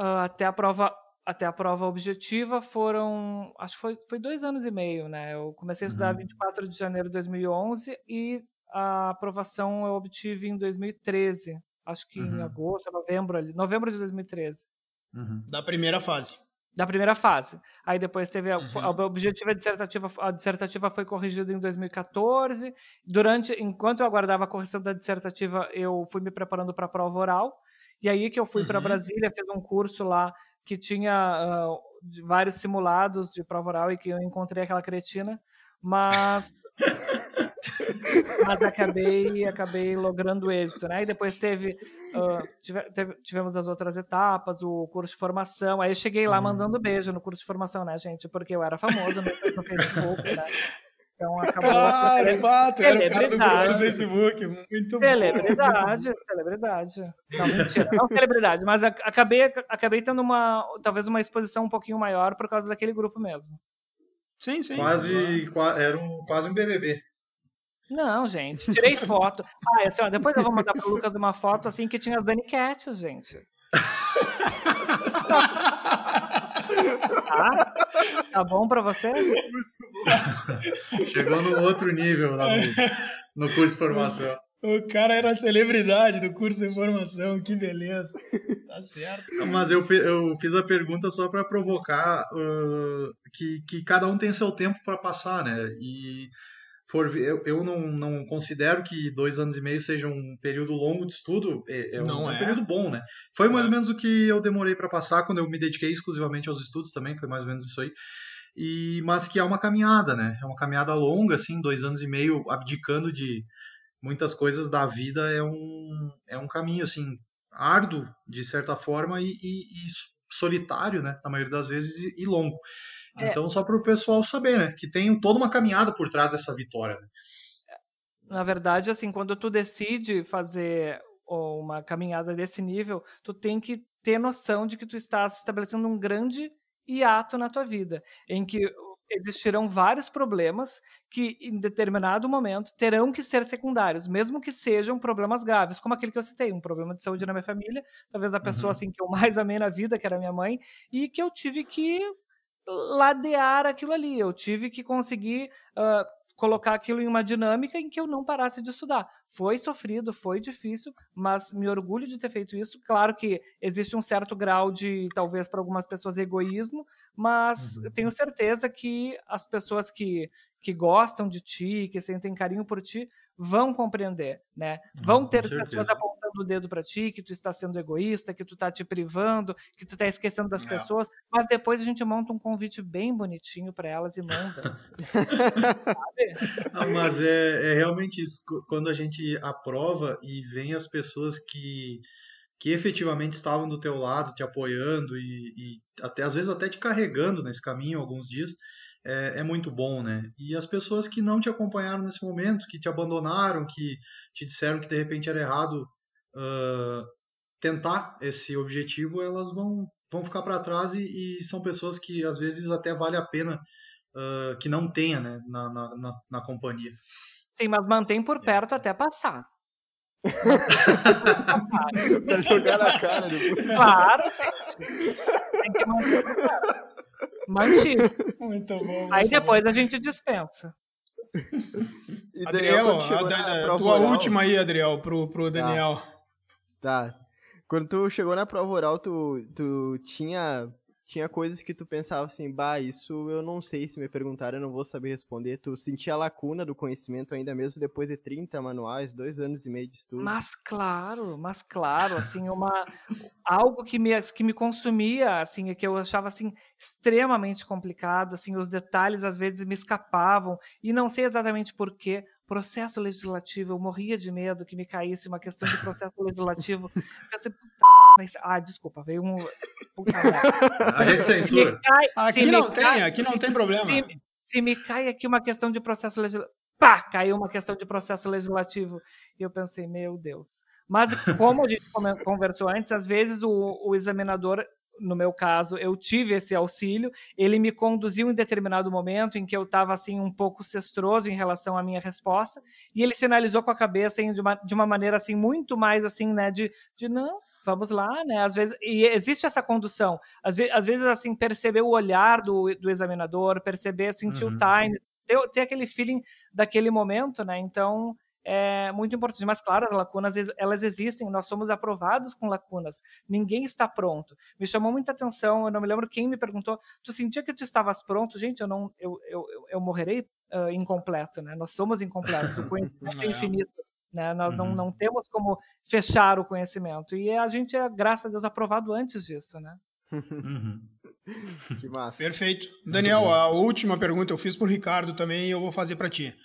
Uh, até a prova até a prova objetiva foram acho que foi, foi dois anos e meio né eu comecei a estudar uhum. 24 de janeiro de 2011 e a aprovação eu obtive em 2013 acho que uhum. em agosto novembro ali novembro de 2013 uhum. da primeira fase da primeira fase. Aí depois teve a, uhum. a objetiva dissertativa, a dissertativa foi corrigida em 2014. Durante, enquanto eu aguardava a correção da dissertativa, eu fui me preparando para a prova oral. E aí que eu fui uhum. para Brasília, fiz um curso lá que tinha uh, vários simulados de prova oral e que eu encontrei aquela cretina, mas mas acabei acabei logrando êxito, né? E depois teve, uh, tive, teve, tivemos as outras etapas, o curso de formação. Aí eu cheguei lá mandando uhum. beijo no curso de formação, né, gente? Porque eu era famoso no, no Facebook, né? Então acabou. Ah, cele... fato, era o cara do grupo do Facebook. Muito celebridade, bom. celebridade. Não, mentira. Não celebridade, mas acabei, acabei tendo uma, talvez uma exposição um pouquinho maior por causa daquele grupo mesmo. Sim, sim. Quase, era um, quase um BBB. Não, gente, tirei foto. Ah, assim, ó, depois eu vou mandar pro Lucas uma foto assim que tinha as Dani Cats, gente. [laughs] tá? Tá bom pra você? Chegou no outro nível no, no curso de formação. O cara era a celebridade do curso de formação, que beleza. Tá certo. Mas eu, eu fiz a pergunta só para provocar uh, que, que cada um tem seu tempo para passar, né? E for eu, eu não, não considero que dois anos e meio seja um período longo de estudo. É, é não um, é. um período bom, né? Foi mais ou menos o que eu demorei para passar quando eu me dediquei exclusivamente aos estudos também, foi mais ou menos isso aí. E, mas que é uma caminhada, né? É uma caminhada longa, assim, dois anos e meio abdicando de muitas coisas da vida é um, é um caminho, assim, árduo, de certa forma, e, e, e solitário, né? Na maioria das vezes, e, e longo. É. Então, só para o pessoal saber, né? Que tem toda uma caminhada por trás dessa vitória. Né? Na verdade, assim, quando tu decide fazer uma caminhada desse nível, tu tem que ter noção de que tu estás estabelecendo um grande hiato na tua vida, em que existirão vários problemas que, em determinado momento, terão que ser secundários, mesmo que sejam problemas graves, como aquele que eu citei, um problema de saúde na minha família, talvez a pessoa uhum. assim que eu mais amei na vida, que era minha mãe, e que eu tive que ladear aquilo ali. Eu tive que conseguir uh, colocar aquilo em uma dinâmica em que eu não parasse de estudar. Foi sofrido, foi difícil, mas me orgulho de ter feito isso. Claro que existe um certo grau de, talvez para algumas pessoas, egoísmo, mas uhum. tenho certeza que as pessoas que, que gostam de ti, que sentem carinho por ti, vão compreender, né? Vão ter pessoas apontando o dedo para ti, que tu está sendo egoísta, que tu está te privando, que tu está esquecendo das é. pessoas, mas depois a gente monta um convite bem bonitinho para elas e manda. Não, [laughs] mas é, é realmente isso. Quando a gente aprova e vem as pessoas que que efetivamente estavam do teu lado, te apoiando e, e até às vezes até te carregando nesse caminho alguns dias, é, é, muito bom, né? E as pessoas que não te acompanharam nesse momento, que te abandonaram, que te disseram que de repente era errado uh, tentar esse objetivo, elas vão, vão ficar para trás e, e, são pessoas que às vezes até vale a pena uh, que não tenha, né, na, na, na, na companhia. Sim, mas mantém por perto é. até passar. [laughs] pra jogar na cara depois. [laughs] Claro. Tem que manter por perto. Mantido. Muito bom. Aí depois a gente dispensa. E Adriel, a, a, tua oral, última aí, Adriel, pro, pro tá. Daniel. Tá. Tá. Quando tu chegou na prova oral, tu, tu tinha tinha coisas que tu pensava assim, bah, isso eu não sei se me perguntarem, eu não vou saber responder. Tu sentia a lacuna do conhecimento ainda mesmo depois de 30 manuais, dois anos e meio de estudo. Mas claro, mas claro, assim, uma algo que me, que me consumia, assim, que eu achava assim extremamente complicado, assim, os detalhes às vezes me escapavam e não sei exatamente por quê, processo legislativo, eu morria de medo que me caísse uma questão de processo [laughs] legislativo. Pensei, mas, ah, desculpa, veio um. Puta a gente censura. Cai, aqui não tem, cai, aqui não tem problema. Se, se, me cai aqui uma questão de processo legislativo. Pá, caiu uma questão de processo legislativo. E eu pensei, meu Deus. Mas, como a gente conversou antes, às vezes o, o examinador no meu caso, eu tive esse auxílio. Ele me conduziu em determinado momento em que eu estava assim um pouco cestroso em relação à minha resposta, e ele sinalizou com a cabeça assim, de, uma, de uma maneira assim muito mais assim, né, de, de não, vamos lá, né? Às vezes e existe essa condução. Às, ve às vezes assim perceber o olhar do, do examinador, perceber sentir uhum. o time, ter, ter aquele feeling daquele momento, né? Então é muito importante. Mas, claro, as lacunas, elas existem, nós somos aprovados com lacunas. Ninguém está pronto. Me chamou muita atenção, eu não me lembro quem me perguntou, tu sentia que tu estavas pronto? Gente, eu não, eu, eu, eu morrerei uh, incompleto, né? Nós somos incompletos, o conhecimento é [laughs] infinito. Né? Nós uhum. não, não temos como fechar o conhecimento. E a gente é, graças a Deus, aprovado antes disso, né? Uhum. Que massa. Perfeito. Daniel, a última pergunta eu fiz para o Ricardo também e eu vou fazer para ti.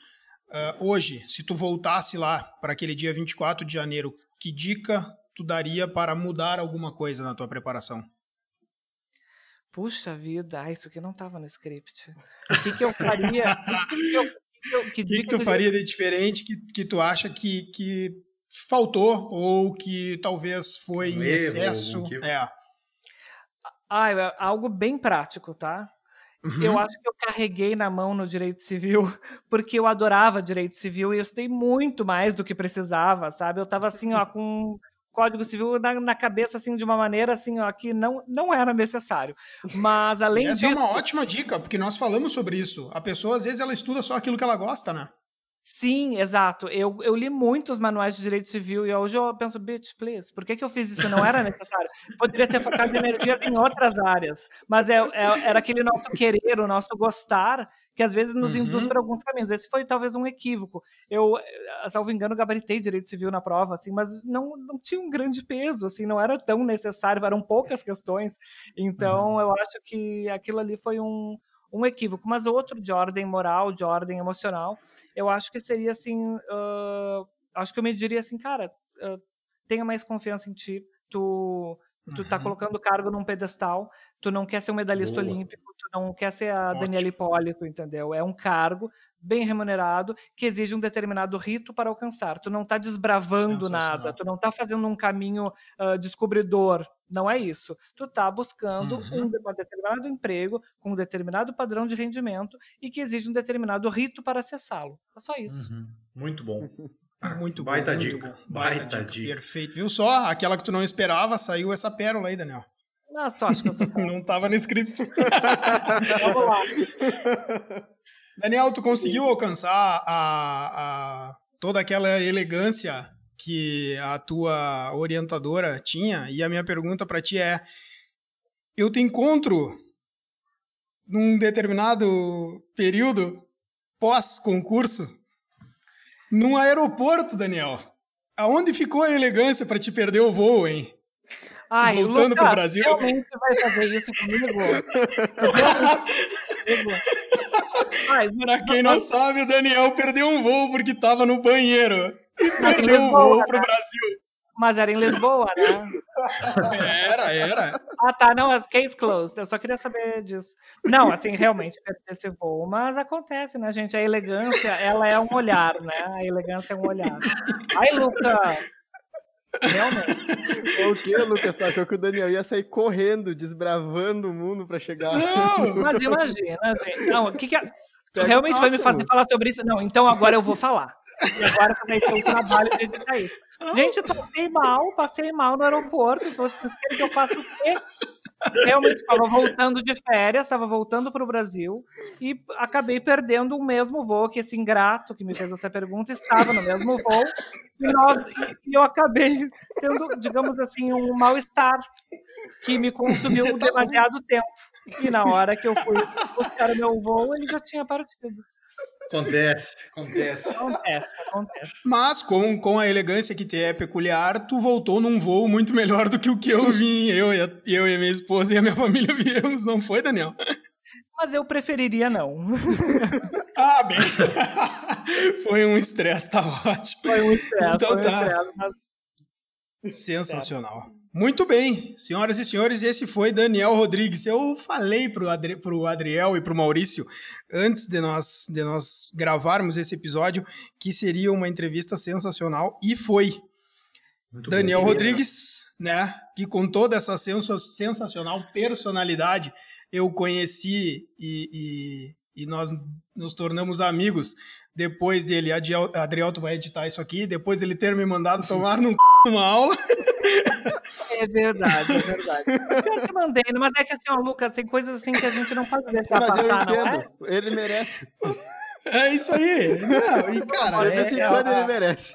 Uh, hoje, se tu voltasse lá para aquele dia 24 de janeiro, que dica tu daria para mudar alguma coisa na tua preparação? Puxa vida, ah, isso aqui não estava no script. O que, que eu faria? O que, que, eu, que, que, que tu faria de diferente que, que tu acha que, que faltou ou que talvez foi um em erro, excesso? É. Ah, é algo bem prático, tá? Uhum. Eu acho que eu carreguei na mão no direito civil, [laughs] porque eu adorava direito civil e eu estudei muito mais do que precisava, sabe? Eu tava assim, ó, com Código Civil na, na, cabeça assim de uma maneira assim ó, que não, não era necessário. Mas além Essa disso, é uma ótima dica, porque nós falamos sobre isso. A pessoa às vezes ela estuda só aquilo que ela gosta, né? Sim, exato. Eu, eu li muitos manuais de direito civil e hoje eu penso, bitch, please, por que, que eu fiz isso? Não era necessário. Poderia ter focado energias em outras áreas, mas é, é, era aquele nosso querer, o nosso gostar, que às vezes nos uhum. induz para alguns caminhos. Esse foi talvez um equívoco. Eu, eh, salvo engano, gabaritei direito civil na prova, assim, mas não, não tinha um grande peso, assim, não era tão necessário, eram poucas questões. Então, uhum. eu acho que aquilo ali foi um um equívoco, mas outro de ordem moral, de ordem emocional, eu acho que seria assim, uh, acho que eu me diria assim, cara, uh, tenha mais confiança em ti, tu tu tá uhum. colocando o cargo num pedestal, tu não quer ser um medalhista Boa. olímpico, tu não quer ser a Ótimo. Daniela Hipólito, entendeu? É um cargo bem remunerado que exige um determinado rito para alcançar. Tu não tá desbravando nada, tu não tá fazendo um caminho uh, descobridor, não é isso. Tu tá buscando uhum. um, um determinado emprego com um determinado padrão de rendimento e que exige um determinado rito para acessá-lo. É só isso. Uhum. Muito bom. [laughs] Muito baita bom, dica. Muito bom. Baita, baita dica. dica. Perfeito. Viu só? Aquela que tu não esperava, saiu essa pérola aí, Daniel. Mas tu acha que eu sou [laughs] Não tava no script. [laughs] Vamos lá. Daniel, tu conseguiu alcançar a, a, toda aquela elegância que a tua orientadora tinha? E a minha pergunta para ti é: eu te encontro num determinado período pós-concurso num aeroporto, Daniel. Aonde ficou a elegância para te perder o voo, hein? Ai, Voltando para o Brasil. realmente vai fazer isso comigo? [laughs] para quem não sabe, o Daniel perdeu um voo porque estava no banheiro. E perdeu o voo para o Brasil. Mas era em Lisboa, né? Era, era. Ah, tá. Não, case closed. Eu só queria saber disso. Não, assim, realmente, esse voo. Mas acontece, né, gente? A elegância, ela é um olhar, né? A elegância é um olhar. Ai, Lucas! Realmente. O que, Lucas? Tu achou que o Daniel ia sair correndo, desbravando o mundo para chegar? Não, [laughs] mas imagina, gente. Não, o que que... Tu realmente vai me fazer falar sobre isso? Não, então agora eu vou falar. E agora vai ter o trabalho de editar isso. Gente, eu passei mal, passei mal no aeroporto. Vocês querem que eu faça o quê? Realmente estava voltando de férias, estava voltando para o Brasil e acabei perdendo o mesmo voo que esse ingrato que me fez essa pergunta estava no mesmo voo e, nós, e eu acabei tendo, digamos assim, um mal-estar que me consumiu demasiado tempo. E na hora que eu fui buscar o meu voo, ele já tinha partido. Acontece, acontece. Acontece, acontece. Mas com, com a elegância que te é peculiar, tu voltou num voo muito melhor do que o que eu vim. Eu, e a, eu e a minha esposa e a minha família [laughs] viemos, não foi, Daniel? Mas eu preferiria não. [laughs] ah, bem. [laughs] foi um estresse, tá ótimo. Foi um estresse, então, foi um tá. estresse, mas... Sensacional. Muito bem, senhoras e senhores, esse foi Daniel Rodrigues. Eu falei para o Adri Adriel e para o Maurício, antes de nós, de nós gravarmos esse episódio, que seria uma entrevista sensacional, e foi. Muito Daniel bem, Rodrigues, né, que com toda essa sensacional personalidade eu conheci e, e, e nós nos tornamos amigos depois dele. Adriel, tu vai editar isso aqui, depois ele ter me mandado tomar num [laughs] uma aula. É verdade, é verdade. Eu que mandei, mas é que assim, ó, Lucas, tem coisas assim que a gente não pode deixar mas passar, não é? Ele merece. É isso aí. Não, e, cara, é, é, quando ele merece.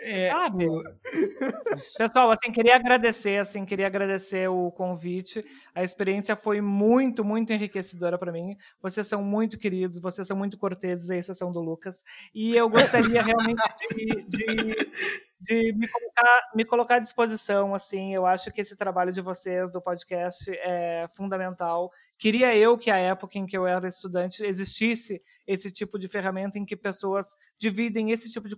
É, Sabe? [laughs] Pessoal, assim, queria agradecer, assim, queria agradecer o convite. A experiência foi muito, muito enriquecedora para mim. Vocês são muito queridos, vocês são muito corteses, a exceção do Lucas. E eu gostaria realmente de, de, de me, colocar, me colocar à disposição, assim. Eu acho que esse trabalho de vocês, do podcast, é fundamental Queria eu que a época em que eu era estudante existisse esse tipo de ferramenta em que pessoas dividem esse tipo de,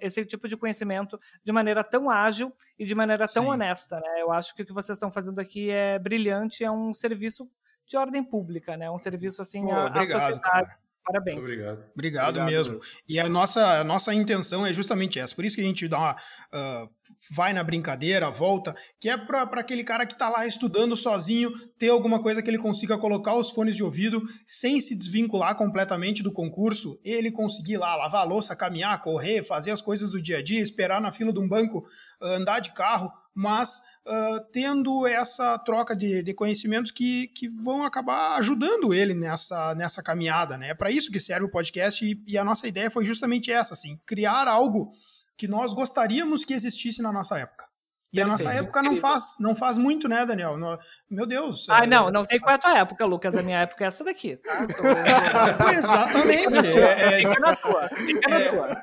esse tipo de conhecimento de maneira tão ágil e de maneira tão Sim. honesta. Né? Eu acho que o que vocês estão fazendo aqui é brilhante, é um serviço de ordem pública, né? um serviço assim Pô, à, obrigado, à sociedade. Cara. Parabéns. Obrigado. Obrigado, Obrigado mesmo. E a nossa, a nossa intenção é justamente essa. Por isso que a gente dá uma, uh, vai na brincadeira, volta, que é para aquele cara que está lá estudando sozinho, ter alguma coisa que ele consiga colocar os fones de ouvido sem se desvincular completamente do concurso, ele conseguir lá lavar a louça, caminhar, correr, fazer as coisas do dia a dia, esperar na fila de um banco, andar de carro, mas uh, tendo essa troca de, de conhecimentos que, que vão acabar ajudando ele nessa, nessa caminhada. Né? É para isso que serve o podcast e, e, a nossa ideia foi justamente essa, assim, criar algo que nós gostaríamos que existisse na nossa época. E Perfeito, a nossa época não faz, não faz muito, né, Daniel? No, meu Deus. Ah, é, não, não sei qual é a tua época, Lucas. A minha época é essa daqui. Tá? Tô... [laughs] Exatamente. É, fica na tua. Fica na tua.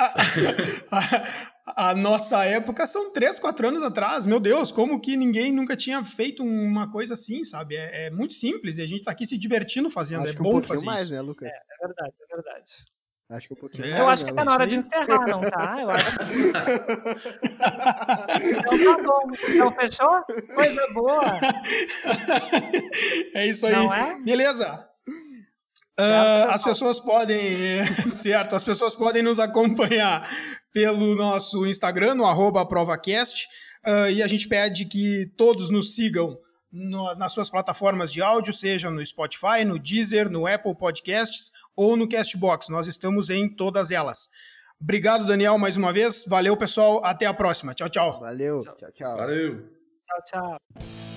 [laughs] a nossa época são três, quatro anos atrás. Meu Deus, como que ninguém nunca tinha feito uma coisa assim, sabe? É, é muito simples e a gente tá aqui se divertindo fazendo. Acho é bom um fazer mais, isso. né, Lucas? É, é verdade, é verdade. Acho que um pouquinho é, Eu acho que tá na hora de encerrar, não tá? Eu acho que... [laughs] então tá bom. Então fechou? Coisa boa. É isso aí. Não é? Beleza. Uh, as pessoas podem, [laughs] certo, as pessoas podem nos acompanhar pelo nosso Instagram, no arroba provacast, uh, e a gente pede que todos nos sigam no, nas suas plataformas de áudio, seja no Spotify, no Deezer, no Apple Podcasts ou no Castbox. Nós estamos em todas elas. Obrigado, Daniel, mais uma vez. Valeu, pessoal. Até a próxima. Tchau, tchau. Valeu. Tchau, tchau. Valeu. Tchau, tchau.